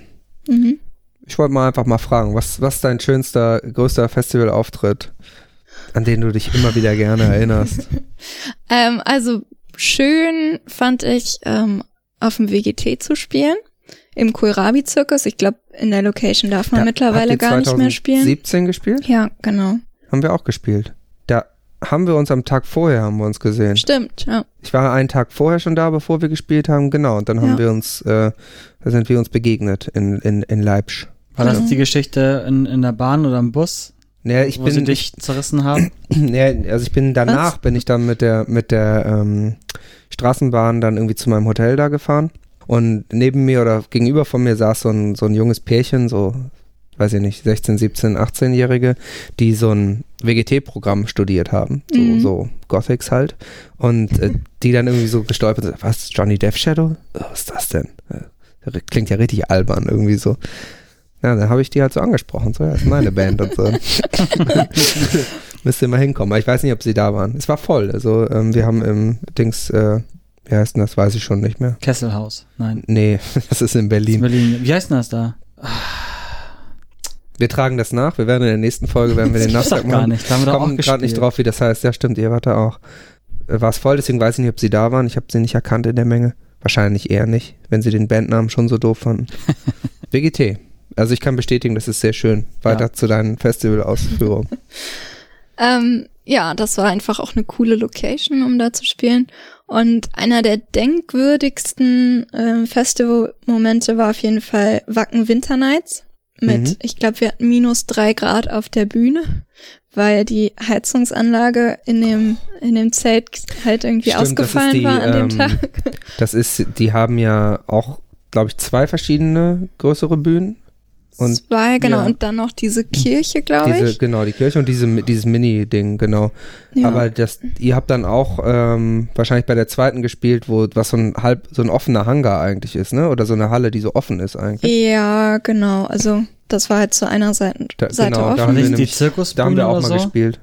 mhm. Ich wollte mal einfach mal fragen, was, was ist dein schönster, größter Festivalauftritt, an den du dich immer wieder gerne erinnerst? Ähm, also schön fand ich, ähm, auf dem WGT zu spielen. Im Kohlrabi-Zirkus. Ich glaube, in der Location darf man Da- mittlerweile gar nicht mehr spielen. 2017 gespielt? Ja, genau. Haben wir auch gespielt. Da haben wir uns am Tag vorher haben wir uns gesehen. Stimmt, ja. Ich war einen Tag vorher schon da, bevor wir gespielt haben, genau. Und dann haben Ja. wir uns, äh, da sind wir uns begegnet in, in, in Leipzig. War das Genau. die Geschichte in, in der Bahn oder im Bus, Naja, ich wo sie bin, dich zerrissen haben? naja, also ich bin danach, bin ich dann mit der, mit der ähm, Straßenbahn dann irgendwie zu meinem Hotel da gefahren. Und neben mir oder gegenüber von mir saß so ein, so ein junges Pärchen, so, weiß ich nicht, 16, 17, 18-Jährige, die so ein WGT-Programm studiert haben, so, Mhm. so Gothics halt. Und äh, die dann irgendwie so gestolpert sind, was, Johnny Death Shadow? Was ist das denn? Äh, Klingt ja richtig albern irgendwie so. Ja, dann habe ich die halt so angesprochen, so, ja, ist meine Band und so. Müsste mal hinkommen. Aber ich weiß nicht, ob sie da waren. Es war voll. Also ähm, wir haben im Dings, äh, wie heißt denn das, weiß ich schon nicht mehr. Kesselhaus. Nein. Nee, das ist in Das ist Berlin. Berlin. Wie heißt denn das da? Wir tragen das nach. Wir werden in der nächsten Folge, werden wir den Das Nachtrag doch gar machen. nicht. Da haben wir Kommen gerade nicht drauf, wie das heißt. Ja, stimmt, ihr wart da auch. Äh, War es voll, deswegen weiß ich nicht, ob sie da waren. Ich habe sie nicht erkannt in der Menge. Wahrscheinlich eher nicht, wenn sie den Bandnamen schon so doof fanden. WGT. Also ich kann bestätigen, das ist sehr schön. Weiter Ja. zu deinen Festivalausführungen. Ähm, ja, das war einfach auch eine coole Location, um da zu spielen. Und einer der denkwürdigsten ähm, Festival-Momente war auf jeden Fall Wacken Winter Nights. Mit, Mhm. ich glaube, wir hatten minus drei Grad auf der Bühne, weil die Heizungsanlage in dem, in dem Zelt halt irgendwie Stimmt, ausgefallen die, war an dem ähm, Tag. Das ist, die haben ja auch, glaube ich, zwei verschiedene größere Bühnen. Und Zwei, genau. ja. Und dann noch diese Kirche, glaube diese, ich. genau, die Kirche und diese, dieses Mini-Ding, genau. Ja. Aber das, ihr habt dann auch ähm, wahrscheinlich bei der zweiten gespielt, wo was so ein halb, so ein offener Hangar eigentlich ist, ne? Oder so eine Halle, die so offen ist eigentlich. ja, genau. Also das war halt zu einer Seite, Da- Seite genau, da offen. haben wir Nicht die nämlich- Zirkusbühne Da haben wir auch oder mal so? gespielt.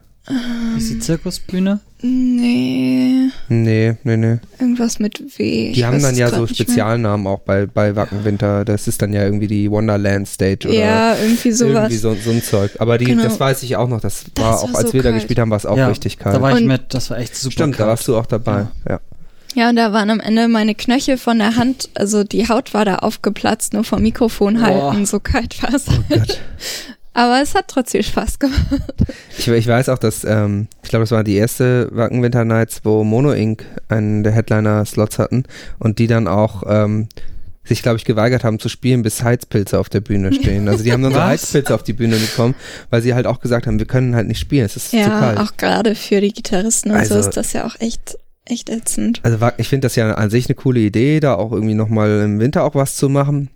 Ist die Zirkusbühne? Nee, Nee, nee, nee. irgendwas mit W. Die haben dann ja so. Spezialnamen auch bei, bei Wacken Winter. Das ist dann ja irgendwie die Wonderland Stage oder Ja, irgendwie sowas. irgendwie so, so ein Zeug. Aber die, Genau. das weiß ich auch noch. Das, Das war war auch, als so wir da kalt. gespielt haben, war es auch ja, richtig kalt. Da war ich Und- mit, das war echt super Stimmt, da kalt. warst du auch dabei. Ja. Ja, und da waren am Ende meine Knöchel von der Hand, also die Haut war da aufgeplatzt, nur vom Mikrofon Boah. halten, so kalt war es. Gott. Aber es hat trotzdem Spaß gemacht. Ich, ich weiß auch, dass, ähm, ich glaube, das war die erste Wacken Winter Nights, wo Mono Inc. einen der Headliner-Slots hatten und die dann auch ähm, sich, glaube ich, geweigert haben zu spielen, bis Heizpilze auf der Bühne stehen. Also die haben dann so? Heizpilze auf die Bühne bekommen, weil sie halt auch gesagt haben, wir können halt nicht spielen, es ist zu Ja, kalt. auch gerade für die Gitarristen und Also- so ist das ja auch echt, echt ätzend. Also Wacken- ich finde das ja an sich eine coole Idee, da auch irgendwie nochmal im Winter auch was zu machen.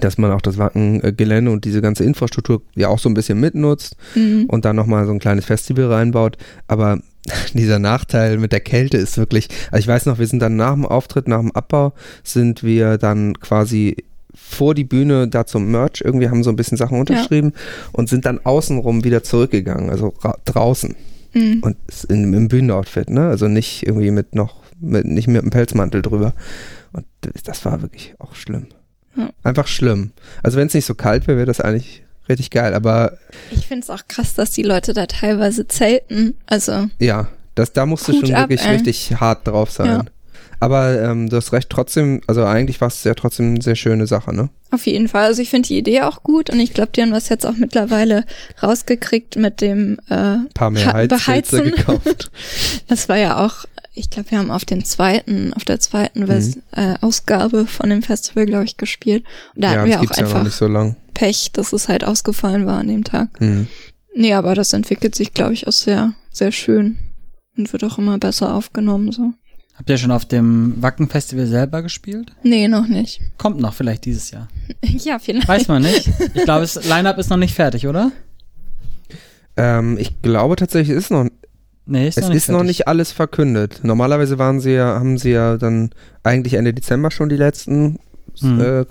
Dass man auch das Wacken-Gelände und diese ganze Infrastruktur ja auch so ein bisschen mitnutzt Mhm. und dann nochmal so ein kleines Festival reinbaut. Aber dieser Nachteil mit der Kälte ist wirklich, also ich weiß noch, wir sind dann nach dem Auftritt, nach dem Abbau, sind wir dann quasi vor die Bühne da zum Merch, irgendwie haben so ein bisschen Sachen unterschrieben und sind dann außenrum wieder zurückgegangen, also ra- draußen Mhm. und in, im Bühnenoutfit, ne? Also nicht irgendwie mit noch, mit, nicht mit einem Pelzmantel drüber. Und das war wirklich auch schlimm. Einfach schlimm. Also wenn es nicht so kalt wäre, wäre das eigentlich richtig geil. Aber Ich finde es auch krass, dass die Leute da teilweise zelten. Also, ja, das, da musst du schon ab, wirklich ey. richtig hart drauf sein. Ja. Aber ähm, du hast recht, trotzdem, also eigentlich war es ja trotzdem eine sehr schöne Sache, ne? auf jeden Fall. Also ich finde die Idee auch gut und ich glaube, die haben das jetzt auch mittlerweile rausgekriegt mit dem äh, Ein paar mehr Beheizen. gekauft. Das war ja auch, ich glaube, wir haben auf den zweiten, auf der zweiten Mhm. Vers äh, Ausgabe von dem Festival, glaube ich, gespielt. Und da ja, hatten wir auch einfach nicht so lang. Pech, dass es halt ausgefallen war an dem Tag. Hm. Nee, aber das entwickelt sich, glaube ich, auch sehr, sehr schön und wird auch immer besser aufgenommen, so. Habt ihr schon auf dem Wacken-Festival selber gespielt? Nee, noch nicht. Kommt noch, vielleicht dieses Jahr. ja, vielleicht. Weiß man nicht. Ich glaube, das Line-Up ist noch nicht fertig, oder? Ähm, ich glaube tatsächlich, es ist noch, Nee, ist es noch nicht ist noch fertig. nicht alles verkündet. Normalerweise waren sie ja, haben sie ja dann eigentlich Ende Dezember schon die letzten Hm. äh,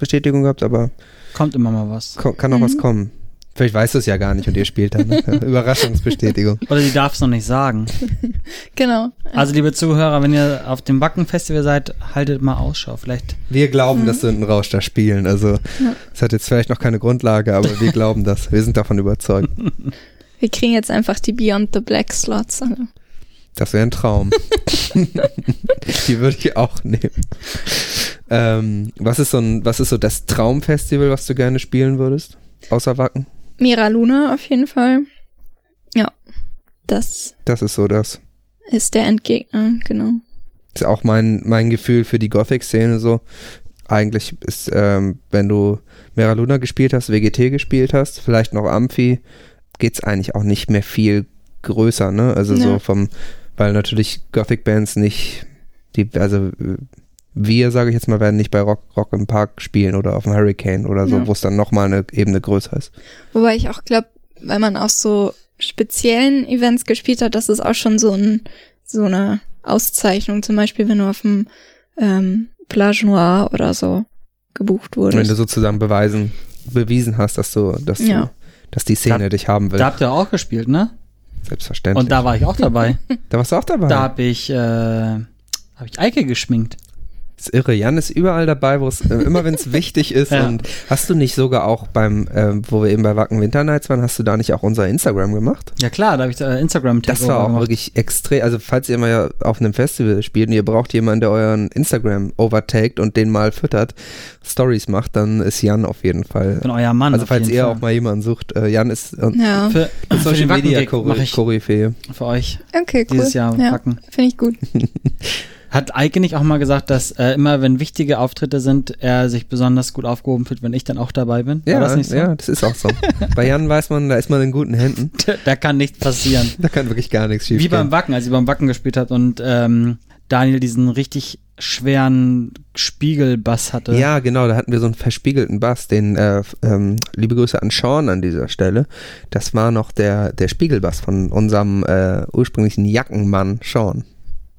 Bestätigungen gehabt, aber Kommt immer mal was. ko kann noch Mhm. was kommen. Vielleicht weißt du es ja gar nicht und ihr spielt dann. Ne? Überraschungsbestätigung. Oder die darf es noch nicht sagen. Genau. Also, liebe Zuhörer, wenn ihr auf dem Wacken-Festival seid, haltet mal Ausschau. Vielleicht Wir glauben, dass Sündenrausch da spielen. Also Ja. es hat jetzt vielleicht noch keine Grundlage, aber wir glauben das. Wir sind davon überzeugt. Wir kriegen jetzt einfach die Beyond the Black Slots. Also. Das wäre ein Traum. Die würde ich auch nehmen. Ähm, was ist so ein, was ist so das Traumfestival, was du gerne spielen würdest? Außer Wacken? Mira Luna auf jeden Fall. Ja. Das Das ist so das. ist der Endgegner, genau. Ist auch mein, mein Gefühl für die Gothic-Szene so. Eigentlich ist, ähm, wenn du Mera Luna gespielt hast, WGT gespielt hast, vielleicht noch Amphi, geht's eigentlich auch nicht mehr viel größer, ne? Also Ja. so vom, weil natürlich Gothic-Bands nicht, die, also wir, sage ich jetzt mal, werden nicht bei Rock, Rock im Park spielen oder auf dem Hurricane oder so, Ja. wo es dann nochmal eine Ebene größer ist. Wobei ich auch glaube, weil man auf so speziellen Events gespielt hat, das ist auch schon so ein so eine Auszeichnung. Zum Beispiel, wenn du auf dem ähm, Plage Noir oder so gebucht Wenn du wurdest. sozusagen beweisen, bewiesen hast, dass du, dass Ja. du, dass die Szene Da- dich haben will. Da habt ihr auch gespielt, ne? Selbstverständlich. Und da war ich auch dabei. da warst du auch dabei. da habe ich, äh, hab ich Eike geschminkt. Das ist irre. Jan ist überall dabei, wo es äh, immer wenn es wichtig ist. Ja. Und hast du nicht sogar auch beim, ähm, wo wir eben bei Wacken Winter Nights waren, hast du da nicht auch unser Instagram gemacht? Ja klar, da habe ich äh, instagram Das war auch wirklich extrem. Also falls ihr mal ja auf einem Festival spielt und ihr braucht jemanden, der euren Instagram overtaked und den mal füttert, Stories macht, dann ist Jan auf jeden Fall. bin euer Mann. Also auf falls jeden ihr Fall. auch mal jemanden sucht, äh, Jan ist äh, ja, für, für Social Media ich Koryphäe. für euch okay, cool. dieses Jahr ja. Finde ich gut. Hat Eike nicht auch mal gesagt, dass äh, immer wenn wichtige Auftritte sind, er sich besonders gut aufgehoben fühlt, wenn ich dann auch dabei bin? Ja, War das nicht so? ja, das ist auch so. Bei Jan weiß man, da ist man in guten Händen. Da kann nichts passieren. Da kann wirklich gar nichts schief Wie beim Wacken, als ihr beim Wacken gespielt habt und ähm, Daniel diesen richtig schweren Spiegelbass hatte. Ja, genau, da hatten wir so einen verspiegelten Bass, den, äh, ähm, liebe Grüße an Sean an dieser Stelle. Das war noch der, der Spiegelbass von unserem äh, ursprünglichen Jackenmann Sean.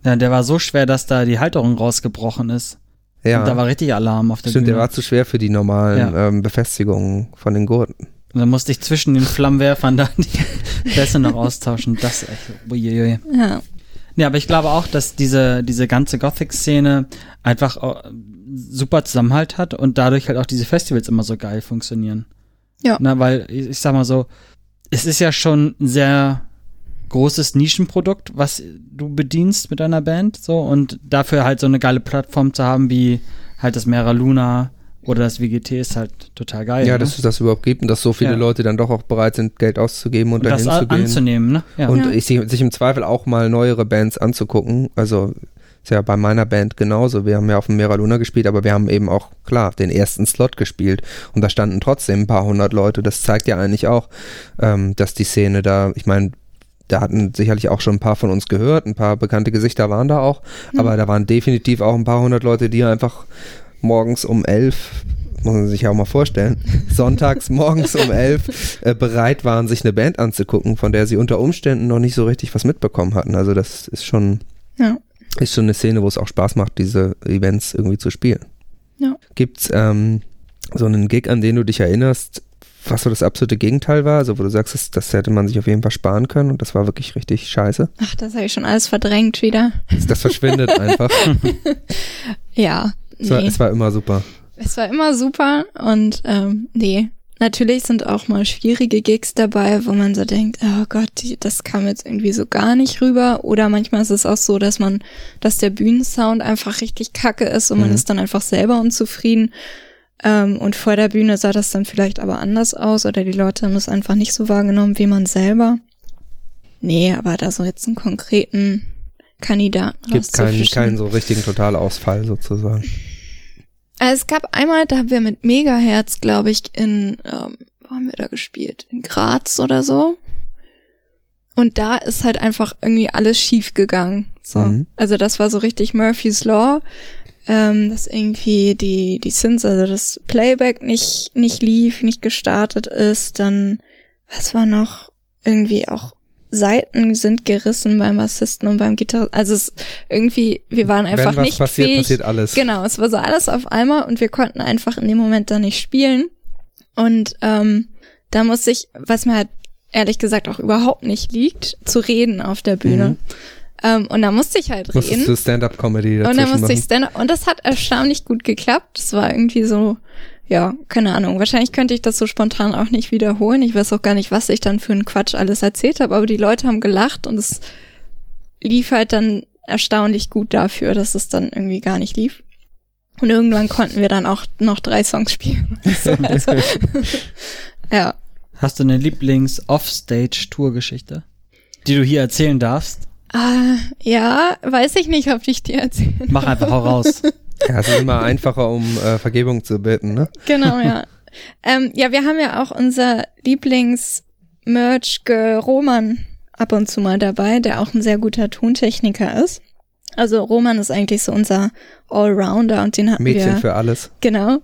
Ja, der war so schwer, dass da die Halterung rausgebrochen ist. Ja, Und da war richtig Alarm auf der stimmt, der Bühne. war zu schwer für die normalen Ja. ähm, Befestigungen von den Gurten. Und dann musste ich zwischen den Flammenwerfern dann die Bässe noch austauschen. Das echt. Uiuiui. Ja, Ja, aber ich glaube auch, dass diese, diese ganze Gothic-Szene einfach super Zusammenhalt hat und dadurch halt auch diese Festivals immer so geil funktionieren. Ja. Na, weil, ich, ich sag mal so, es ist ja schon sehr großes Nischenprodukt, was du bedienst mit deiner Band, so, und dafür halt so eine geile Plattform zu haben, wie halt das Mera Luna oder das WGT ist halt total geil. Ja, ne? dass es das überhaupt gibt und dass so viele Ja. Leute dann doch auch bereit sind, Geld auszugeben und, und das dahin a- zu gehen. anzunehmen, ne? Ja. Und Ja. ich, sich im Zweifel auch mal neuere Bands anzugucken. Also ist ja bei meiner Band genauso. Wir haben ja auf dem Mera Luna gespielt, aber wir haben eben auch, klar, den ersten Slot gespielt. Und da standen trotzdem ein paar hundert Leute. Das zeigt ja eigentlich auch, ähm, dass die Szene da, ich meine, da hatten sicherlich auch schon ein paar von uns gehört, ein paar bekannte Gesichter waren da auch, aber da waren definitiv auch ein paar hundert Leute, die einfach morgens um elf, muss man sich ja auch mal vorstellen, sonntags morgens um elf äh, bereit waren, sich eine Band anzugucken, von der sie unter Umständen noch nicht so richtig was mitbekommen hatten. Also das ist schon, ja. ist schon eine Szene, wo es auch Spaß macht, diese Events irgendwie zu spielen. Ja. Gibt's ähm, so einen Gig, an den du dich erinnerst, was so das absolute Gegenteil war? Also wo du sagst, das, das hätte man sich auf jeden Fall sparen können und das war wirklich richtig scheiße. Ach, das habe ich schon alles verdrängt wieder. Das, verschwindet einfach. Ja, Es, war, nee. es war immer super. Es war immer super und ähm, nee. Natürlich sind auch mal schwierige Gigs dabei, wo man so denkt, oh Gott, die, das kam jetzt irgendwie so gar nicht rüber. Oder manchmal ist es auch so, dass man, dass der Bühnensound einfach richtig kacke ist und man Mhm. ist dann einfach selber unzufrieden. Ähm, und vor der Bühne sah das dann vielleicht aber anders aus oder die Leute haben es einfach nicht so wahrgenommen wie man selber. Nee, aber da so jetzt einen konkreten Kandidaten Gibt keinen, keinen so richtigen Totalausfall sozusagen. Also es gab einmal, da haben wir mit Megaherz, glaube ich, in, ähm, wo haben wir da gespielt? In Graz oder so. Und da ist halt einfach irgendwie alles schief gegangen. So. Mhm. Also das war so richtig Murphy's Law. Ähm, dass irgendwie die, die Synths, also das Playback nicht, nicht lief, nicht gestartet ist. Dann, was war noch? Irgendwie auch Seiten sind gerissen beim Bassisten und beim Gitarre. Also es irgendwie, wir waren einfach Wenn was nicht passiert, fähig. passiert alles. Genau, es war so alles auf einmal und wir konnten einfach in dem Moment da nicht spielen. Und ähm, da muss ich, was mir halt ehrlich gesagt auch überhaupt nicht liegt, zu reden auf der Bühne. Mhm. Ähm, und da musste ich halt Musstest reden. du Stand-Up-Comedy Und dazwischen dann musste ich machen. Stand-up. Und das hat erstaunlich gut geklappt. Das war irgendwie so, ja, keine Ahnung. Wahrscheinlich könnte ich das so spontan auch nicht wiederholen. Ich weiß auch gar nicht, was ich dann für einen Quatsch alles erzählt habe, aber die Leute haben gelacht und es lief halt dann erstaunlich gut dafür, dass es dann irgendwie gar nicht lief. Und irgendwann konnten wir dann auch noch drei Songs spielen. So, also, ja. Hast du eine Lieblings-Offstage-Tour-Geschichte? die du hier erzählen darfst? Ah, ja, weiß ich nicht, ob ich dir erzählen. Mach einfach, hau raus. Ja, es ist immer einfacher, um äh, Vergebung zu bitten, ne? Genau, ja. ähm, ja, wir haben ja auch unser Lieblings-Merch-Girl Roman ab und zu mal dabei, der auch ein sehr guter Tontechniker ist. Also Roman ist eigentlich so unser Allrounder und den hatten Mädchen wir. für alles. Genau.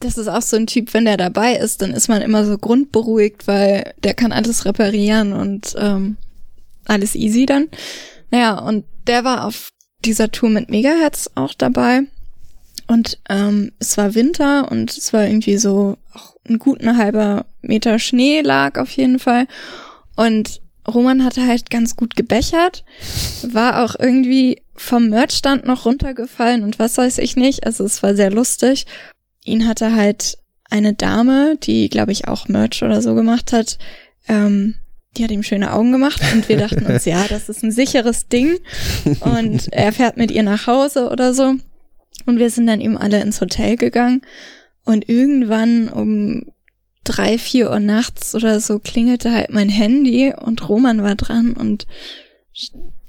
Das ist auch so ein Typ, wenn der dabei ist, dann ist man immer so grundberuhigt, weil der kann alles reparieren und ähm, alles easy dann. Naja, und der war auf dieser Tour mit Megahertz auch dabei. Und ähm, es war Winter und es war irgendwie so auch ein guten halber Meter Schnee lag auf jeden Fall. Und Roman hatte halt ganz gut gebechert, war auch irgendwie vom Merchstand noch runtergefallen und was weiß ich nicht. Also es war sehr lustig. Ihn hatte halt eine Dame, die, glaube ich, auch Merch oder so gemacht hat, ähm, die hat ihm schöne Augen gemacht und wir dachten uns, ja, das ist ein sicheres Ding und er fährt mit ihr nach Hause oder so. Und wir sind dann eben alle ins Hotel gegangen und irgendwann um drei, vier Uhr nachts oder so klingelte halt mein Handy und Roman war dran und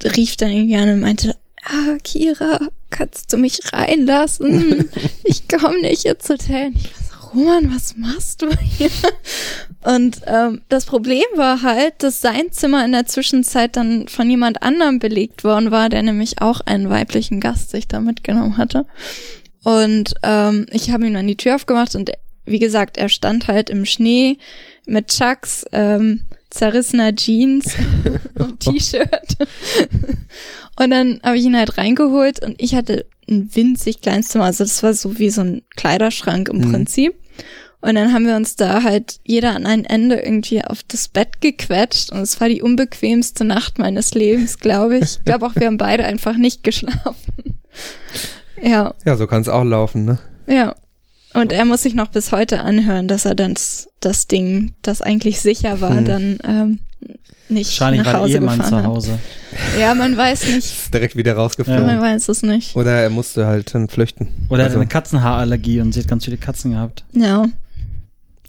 rief dann irgendwie an und meinte, ah, Kira, kannst du mich reinlassen? Ich komme nicht ins Hotel. Und ich war Roman, was machst du hier? Und ähm, das Problem war halt, dass sein Zimmer in der Zwischenzeit dann von jemand anderem belegt worden war, der nämlich auch einen weiblichen Gast sich da mitgenommen hatte. Und ähm, ich habe ihm dann die Tür aufgemacht und wie gesagt, er stand halt im Schnee mit Chucks, ähm, zerrissener Jeans und T-Shirt. und dann habe ich ihn halt reingeholt und ich hatte ein winzig kleines Zimmer. Also das war so wie so ein Kleiderschrank im Mhm. Prinzip. Und dann haben wir uns da halt jeder an ein Ende irgendwie auf das Bett gequetscht und es war die unbequemste Nacht meines Lebens, glaube ich. Ich glaube auch, wir haben beide einfach nicht geschlafen. Ja, Ja, so kann es auch laufen, ne? ja. Und er muss sich noch bis heute anhören, dass er dann das, Ding, das eigentlich sicher war, Hm. dann ähm, nicht Wahrscheinlich nach Hause Ehemann gefahren zu hat. Hause. Ja, man weiß nicht. Ist direkt wieder rausgeflogen. Man weiß es nicht. Oder er musste halt dann flüchten. Oder er Also, hatte eine Katzenhaarallergie und sie hat ganz viele Katzen gehabt. Ja.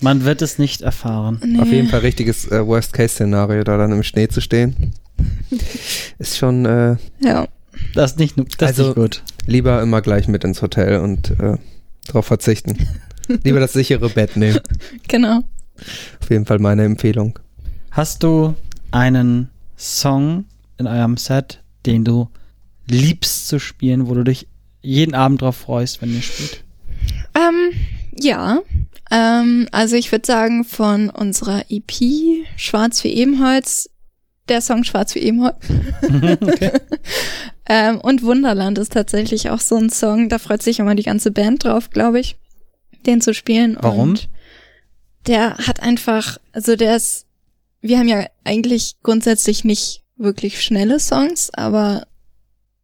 Man wird es nicht erfahren. Nee. Auf jeden Fall richtiges äh, Worst-Case-Szenario, da dann im Schnee zu stehen. Ist schon äh, Ja. Das ist nicht, das ist Also- nicht gut. lieber immer gleich mit ins Hotel und äh, darauf verzichten. lieber das sichere Bett nehmen. Genau. Auf jeden Fall meine Empfehlung. Hast du einen Song in eurem Set, den du liebst zu spielen, wo du dich jeden Abend drauf freust, wenn ihr spielt? Ähm, ja. Ähm, also ich würde sagen, von unserer EP Schwarz wie Ebenholz, der Song Schwarz wie Ebenholz. ähm, und Wunderland ist tatsächlich auch so ein Song, da freut sich immer die ganze Band drauf, glaube ich, den zu spielen. Warum? Und der hat einfach, also der ist, wir haben ja eigentlich grundsätzlich nicht wirklich schnelle Songs, aber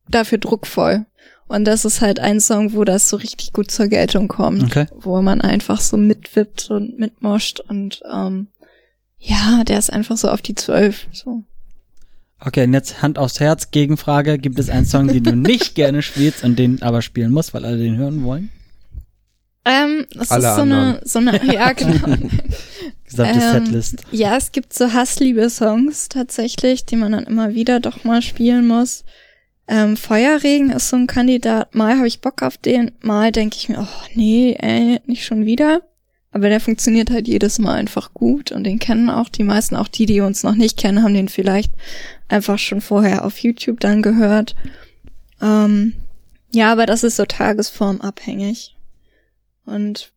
dafür druckvoll. Und das ist halt ein Song, wo das so richtig gut zur Geltung kommt, Okay. wo man einfach so mitwippt und mitmoscht und ähm, ja, der ist einfach so auf die Zwölf. So. Okay, und jetzt Hand aufs Herz, Gegenfrage. Gibt es einen Song, den du nicht gerne spielst und den aber spielen musst, weil alle den hören wollen? Ähm, das Alle ist so eine, so eine, ja genau. Gesamte Ähm, Setlist. Ja, es gibt so Hassliebe-Songs tatsächlich, die man dann immer wieder doch mal spielen muss. Ähm, Feuerregen ist so ein Kandidat. Mal habe ich Bock auf den, mal denke ich mir, oh nee, ey, nicht schon wieder. Aber der funktioniert halt jedes Mal einfach gut und den kennen auch die meisten, auch die, die uns noch nicht kennen, haben den vielleicht einfach schon vorher auf YouTube dann gehört. Ähm, ja, aber das ist so tagesformabhängig. Und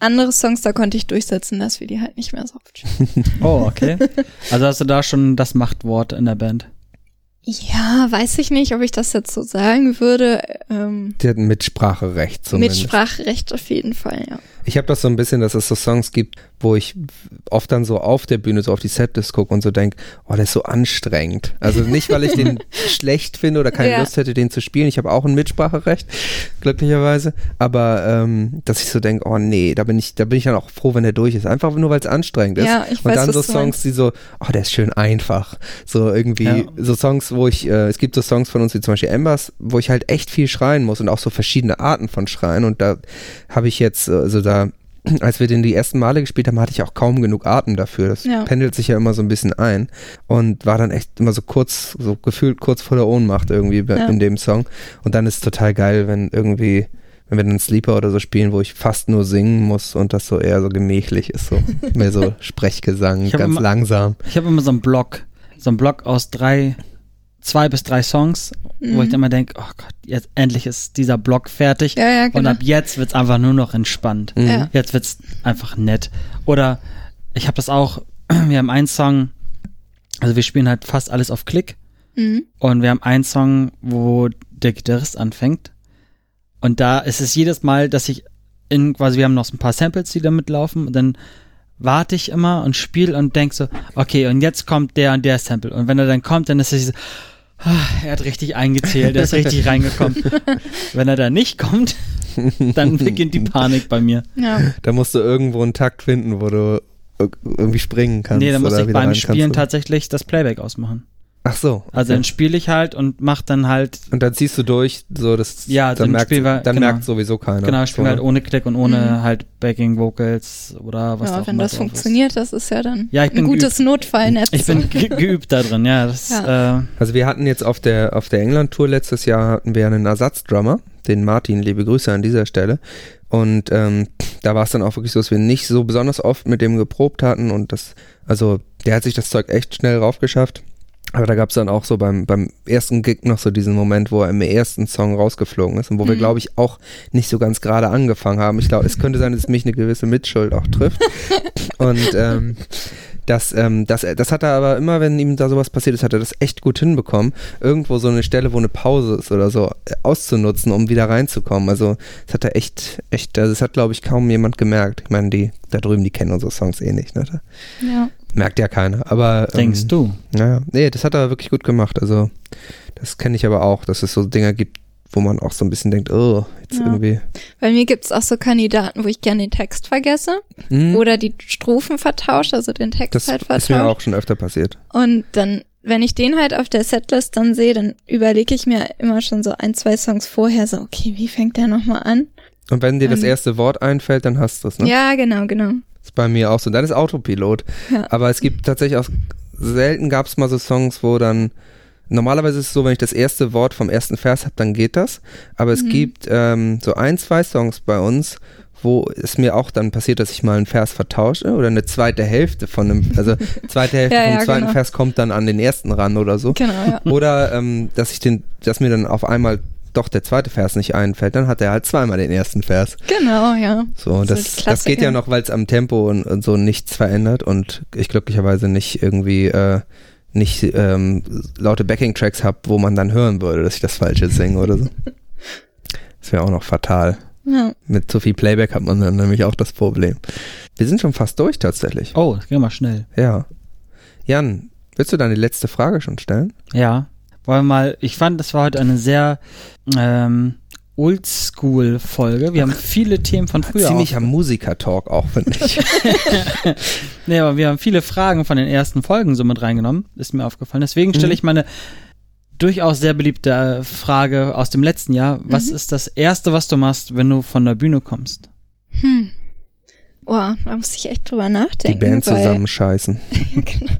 andere Songs, da konnte ich durchsetzen, dass wir die halt nicht mehr so oft spielen. Oh, okay. Also hast du da schon das Machtwort in der Band. Ja, weiß ich nicht, ob ich das jetzt so sagen würde. Ähm, Die hatten Mitspracherecht zumindest. Mitspracherecht auf jeden Fall, ja. Ich habe das so ein bisschen, dass es so Songs gibt, wo ich oft dann so auf der Bühne so auf die Setlist gucke und so denk, oh, der ist so anstrengend. Also nicht, weil ich den schlecht finde oder keine Ja. Lust hätte, den zu spielen. Ich habe auch ein Mitspracherecht, glücklicherweise. Aber ähm, dass ich so denk, oh nee, da bin ich, da bin ich dann auch froh, wenn der durch ist. Einfach nur, weil es anstrengend ist. Ja, ich und weiß, dann so Songs, die so, oh, der ist schön einfach. So irgendwie, Ja. so Songs, wo ich, äh, es gibt so Songs von uns wie zum Beispiel Embers, wo ich halt echt viel schreien muss und auch so verschiedene Arten von Schreien. Und da habe ich jetzt, äh, also da als wir den die ersten Male gespielt haben, hatte ich auch kaum genug Atem dafür. Das Ja. pendelt sich ja immer so ein bisschen ein und war dann echt immer so kurz, so gefühlt kurz vor der Ohnmacht irgendwie bei- Ja. in dem Song. Und dann ist es total geil, wenn irgendwie, wenn wir dann Sleeper oder so spielen, wo ich fast nur singen muss und das so eher so gemächlich ist, so mehr so Sprechgesang, ganz immer- langsam. Ich habe immer so einen Block, so einen Block aus drei, zwei bis drei Songs, wo ich dann immer denke, oh Gott, jetzt endlich ist dieser Block fertig. Ja, ja, Und genau. ab jetzt wird's einfach nur noch entspannt. Mhm. Ja. Jetzt wird's einfach nett. Oder ich habe das auch, wir haben einen Song, also wir spielen halt fast alles auf Klick Mhm. und wir haben einen Song, wo der Gitarrist anfängt und da ist es jedes Mal, dass ich in, quasi wir haben noch so ein paar Samples, die da mitlaufen und dann warte ich immer und spiele und denk so, okay, und jetzt kommt der und der Sample und wenn er dann kommt, dann ist es so, er hat richtig eingezählt, er ist richtig reingekommen. Wenn er da nicht kommt, dann beginnt die Panik bei mir. Ja. Da musst du irgendwo einen Takt finden, wo du ir- irgendwie springen kannst. nee, dann muss oder ich wieder beim Spielen kannst. tatsächlich das Playback ausmachen. Ach so. Also okay. dann spiele ich halt und mach dann halt, Und dann ziehst du durch, so das, Ja, dann, dann merkt, wir- dann genau. merkt sowieso keiner. genau, ich spiele So, halt ne? ohne Klick und ohne Mhm. halt Backing Vocals oder was da ja, auch wenn immer das drauf ist. funktioniert, das ist ja dann Ja, ich bin ein gutes Notfallnetz. Ich bin ge geübt da drin, ja. Das, Äh, Also wir hatten jetzt auf der, auf der England-Tour letztes Jahr hatten wir einen Ersatzdrummer, den Martin, liebe Grüße an dieser Stelle. Und ähm, da war es dann auch wirklich so, dass wir nicht so besonders oft mit dem geprobt hatten und das, also der hat sich das Zeug echt schnell raufgeschafft. Aber da gab es dann auch so beim, beim ersten Gig noch so diesen Moment, wo er im ersten Song rausgeflogen ist und wo wir, Mhm. glaube ich, auch nicht so ganz gerade angefangen haben. Ich glaube, es könnte sein, dass mich eine gewisse Mitschuld auch trifft. und ähm, das, ähm, das, das hat er aber immer, wenn ihm da sowas passiert ist, hat er das echt gut hinbekommen, irgendwo so eine Stelle, wo eine Pause ist oder so, äh, auszunutzen, um wieder reinzukommen. Also das hat er echt, echt, also das hat, glaube ich, kaum jemand gemerkt. Ich meine, die da drüben, die kennen unsere Songs eh nicht, ne? Ja. Merkt ja keiner. Aber denkst ähm, du? Naja, nee, das hat er wirklich gut gemacht. Also das kenne ich aber auch, dass es so Dinger gibt, wo man auch so ein bisschen denkt, oh, jetzt Ja. irgendwie. Bei mir gibt's auch so Kandidaten, wo ich gerne den Text vergesse Hm, oder die Strophen vertausche, also den Text das halt ist mir vertausche. auch schon öfter passiert. Und dann, wenn ich den halt auf der Setlist dann sehe, dann überlege ich mir immer schon so ein, zwei Songs vorher so, okay, wie fängt der nochmal an? Und wenn dir das Ähm, erste Wort einfällt, dann hast du es, ne? Ja, genau, genau. Ist bei mir auch so. Dann ist Autopilot. Ja. Aber es gibt tatsächlich auch, selten gab es mal so Songs, wo dann, normalerweise ist es so, wenn ich das erste Wort vom ersten Vers habe, dann geht das. Aber es Mhm. gibt ähm, so ein, zwei Songs bei uns, wo es mir auch dann passiert, dass ich mal einen Vers vertausche oder eine zweite Hälfte von einem, also zweite Hälfte Ja, vom ja, zweiten genau. Vers kommt dann an den ersten ran oder so. Genau, ja. Oder ähm, dass ich den, dass mir dann auf einmal doch der zweite Vers nicht einfällt, dann hat er halt zweimal den erersten Vers. Genau, ja. So, das, die das geht ja noch, weil es am Tempo und, und so nichts verändert und ich glücklicherweise nicht irgendwie äh, nicht ähm, laute Backing-Tracks habe, wo man dann hören würde, dass ich das Falsche singe oder so. Das wäre auch noch fatal. ja. Mit zu viel Playback hat man dann nämlich auch das Problem. Wir sind schon fast durch tatsächlich. Oh, das ging mal schnell. Ja. Jan, willst du deine letzte Frage schon stellen? Ja. Wollen wir mal, ich fand, das war heute eine sehr ähm, Oldschool-Folge. Wir haben viele Themen von früher. Ziemlicher Musiker-Talk auch, finde ich. Nee, aber wir haben viele Fragen von den ersten Folgen so mit reingenommen, ist mir aufgefallen. Deswegen stelle Mhm. ich meine durchaus sehr beliebte äh, Frage aus dem letzten Jahr. Was Mhm. ist das Erste, was du machst, wenn du von der Bühne kommst? Hm. Boah, da muss ich echt drüber Die nachdenken. Band weil- zusammenscheißen. Genau.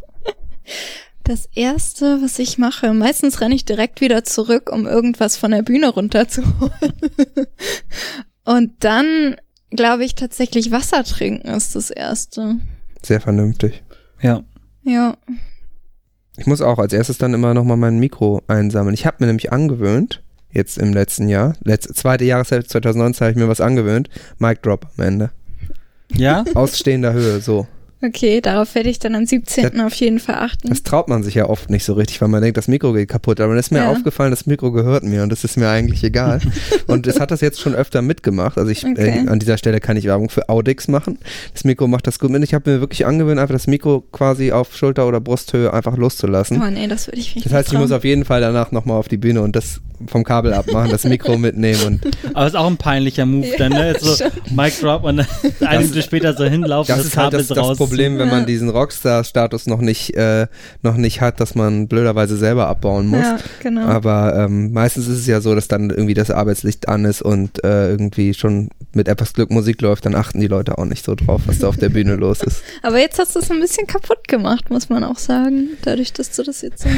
Das erste, was ich mache, meistens renne ich direkt wieder zurück, um irgendwas von der Bühne runterzuholen. Und dann, glaube ich, tatsächlich Wasser trinken ist das erste. Sehr vernünftig. Ja. Ja. Ich muss auch als erstes dann immer nochmal mein Mikro einsammeln. Ich habe mir nämlich angewöhnt, jetzt im letzten Jahr, letzte, zweite Jahreshälfte 2019 habe ich mir was angewöhnt, Mic Drop am Ende. Ja? Ausstehender Höhe, so. Okay, darauf werde ich dann am 17. auf jeden Fall achten. Das traut man sich ja oft nicht so richtig, weil man denkt, das Mikro geht kaputt. Aber dann ist mir Ja. aufgefallen, das Mikro gehört mir und das ist mir eigentlich egal. und es hat das jetzt schon öfter mitgemacht. Also ich Okay. äh, an dieser Stelle kann ich Werbung für Audix machen. Das Mikro macht das gut mit. Ich habe mir wirklich angewöhnt, einfach das Mikro quasi auf Schulter- oder Brusthöhe einfach loszulassen. Oh nee, das würde ich nicht Das heißt, ich trauen. muss auf jeden Fall danach nochmal auf die Bühne und das vom Kabel abmachen, das Mikro mitnehmen und Aber ist auch ein peinlicher Move dann, ne? Jetzt so. Mic Drop und dann eine Minute später so hinlaufen, das das, ist halt Kabel das, das rausziehen. Problem, wenn Ja. man diesen Rockstar-Status noch nicht, äh, noch nicht hat, dass man blöderweise selber abbauen muss. Ja, genau. Aber ähm, meistens ist es ja so, dass dann irgendwie das Arbeitslicht an ist und äh, irgendwie schon mit etwas Glück Musik läuft, dann achten die Leute auch nicht so drauf, was da auf der Bühne los ist. Aber jetzt hast du es ein bisschen kaputt gemacht, muss man auch sagen. Dadurch, dass du das jetzt so.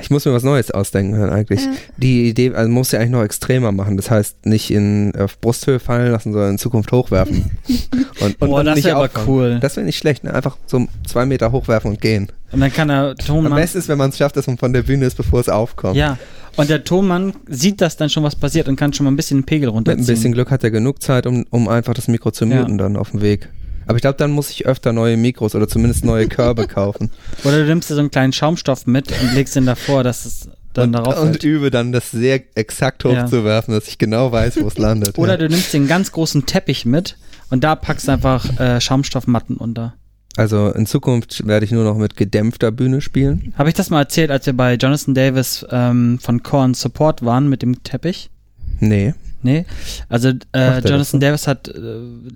Ich muss mir was Neues ausdenken hören eigentlich. Ja. Die Idee, also muss ja eigentlich noch extremer machen. Das heißt, nicht in auf Brusthöhe fallen lassen, sondern in Zukunft hochwerfen. und, und Boah, das nicht wär aber cool. Das wäre nicht schlecht, ne? Einfach so zwei Meter hochwerfen und gehen. Und dann kann der Am Tonmann. besten ist, wenn man es schafft, dass man von der Bühne ist, bevor es aufkommt. Ja. Und der Tonmann sieht das dann schon, was passiert und kann schon mal ein bisschen den Pegel Mit runterziehen. ein bisschen Glück hat er genug Zeit, um, um einfach das Mikro zu Ja. muten dann auf dem Weg. Aber ich glaube, dann muss ich öfter neue Mikros oder zumindest neue Körbe kaufen. Oder du nimmst dir so einen kleinen Schaumstoff mit und legst ihn davor, dass es dann und, darauf und fällt. übe dann, das sehr exakt Ja. hochzuwerfen, dass ich genau weiß, wo es landet. Oder ja. du nimmst den ganz großen Teppich mit und da packst du einfach äh, Schaumstoffmatten unter. Also in Zukunft werde ich nur noch mit gedämpfter Bühne spielen. Habe ich das mal erzählt, als wir bei Jonathan Davis ähm, von Korn Support waren mit dem Teppich? Nee. Nee. Also äh, Jonathan? Davis hat äh,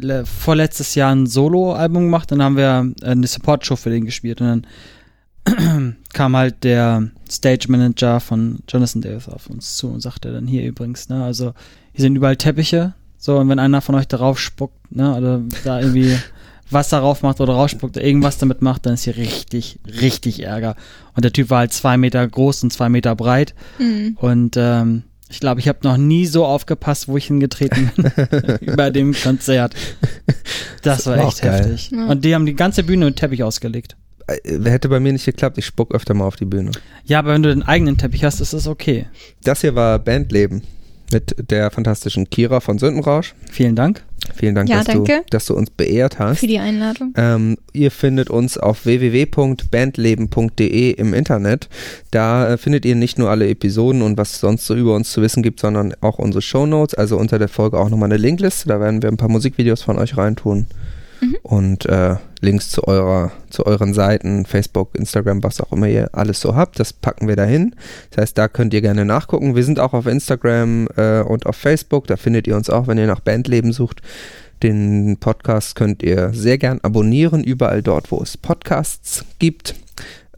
le- vorletztes Jahr ein Solo-Album gemacht, dann haben wir äh, eine Support-Show für den gespielt und dann kam halt der Stage-Manager von Jonathan Davis auf uns zu und sagte dann hier übrigens, ne, also hier sind überall Teppiche, so und wenn einer von euch darauf spuckt, ne, oder da irgendwie Wasser drauf macht oder rausspuckt oder irgendwas damit macht, dann ist hier richtig, richtig Ärger. Und der Typ war halt zwei Meter groß und zwei Meter breit Mhm. und ähm, ich glaube, ich habe noch nie so aufgepasst, wo ich hingetreten bin, über dem Konzert. Das war war echt geil. heftig. Ja. Und die haben die ganze Bühne mit Teppich ausgelegt. Äh, Hätte bei mir nicht geklappt, ich spuck öfter mal auf die Bühne. Ja, aber wenn du den eigenen Teppich hast, ist es okay. Das hier war Bandleben mit der fantastischen Kira von Sündenrausch. Vielen Dank. Vielen Dank, Ja, dass, danke. Du, dass du uns beehrt hast. Für die Einladung. Ähm, ihr findet uns auf www.bandleben.de im Internet. Da äh, findet ihr nicht nur alle Episoden und was sonst so über uns zu wissen gibt, sondern auch unsere Shownotes. Also unter der Folge auch nochmal eine Linkliste. Da werden wir ein paar Musikvideos von euch reintun. Mhm. Und äh, Links zu eurer, zu euren Seiten, Facebook, Instagram, was auch immer ihr alles so habt, das packen wir dahin. Das heißt, da könnt ihr gerne nachgucken. Wir sind auch auf Instagram äh, und auf Facebook. Da findet ihr uns auch, wenn ihr nach Bandleben sucht. Den Podcast könnt ihr sehr gern abonnieren, überall dort, wo es Podcasts gibt.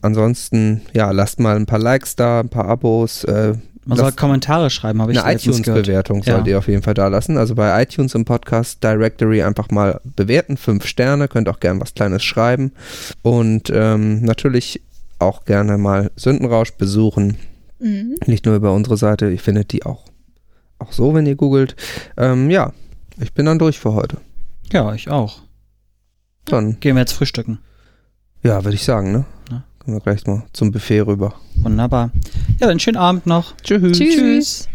Ansonsten, ja, lasst mal ein paar Likes da, ein paar Abos. Äh, Man soll Kommentare schreiben, habe ich eine iTunes-Bewertung Ja. sollt ihr auf jeden Fall da lassen. Also bei iTunes im Podcast Directory einfach mal bewerten, fünf Sterne, könnt auch gern was Kleines schreiben. Und ähm, natürlich auch gerne mal Sündenrausch besuchen. Mhm. Nicht nur über unsere Seite, ihr findet die auch, auch so, wenn ihr googelt. Ähm, ja, ich bin dann durch für heute. Ja, ich auch. Dann, Gehen wir jetzt frühstücken. ja, würde ich sagen, ne? Ja. Kommen wir gleich mal zum Buffet rüber. Wunderbar. Ja, dann schönen Abend noch. Tschüss. Tschüss.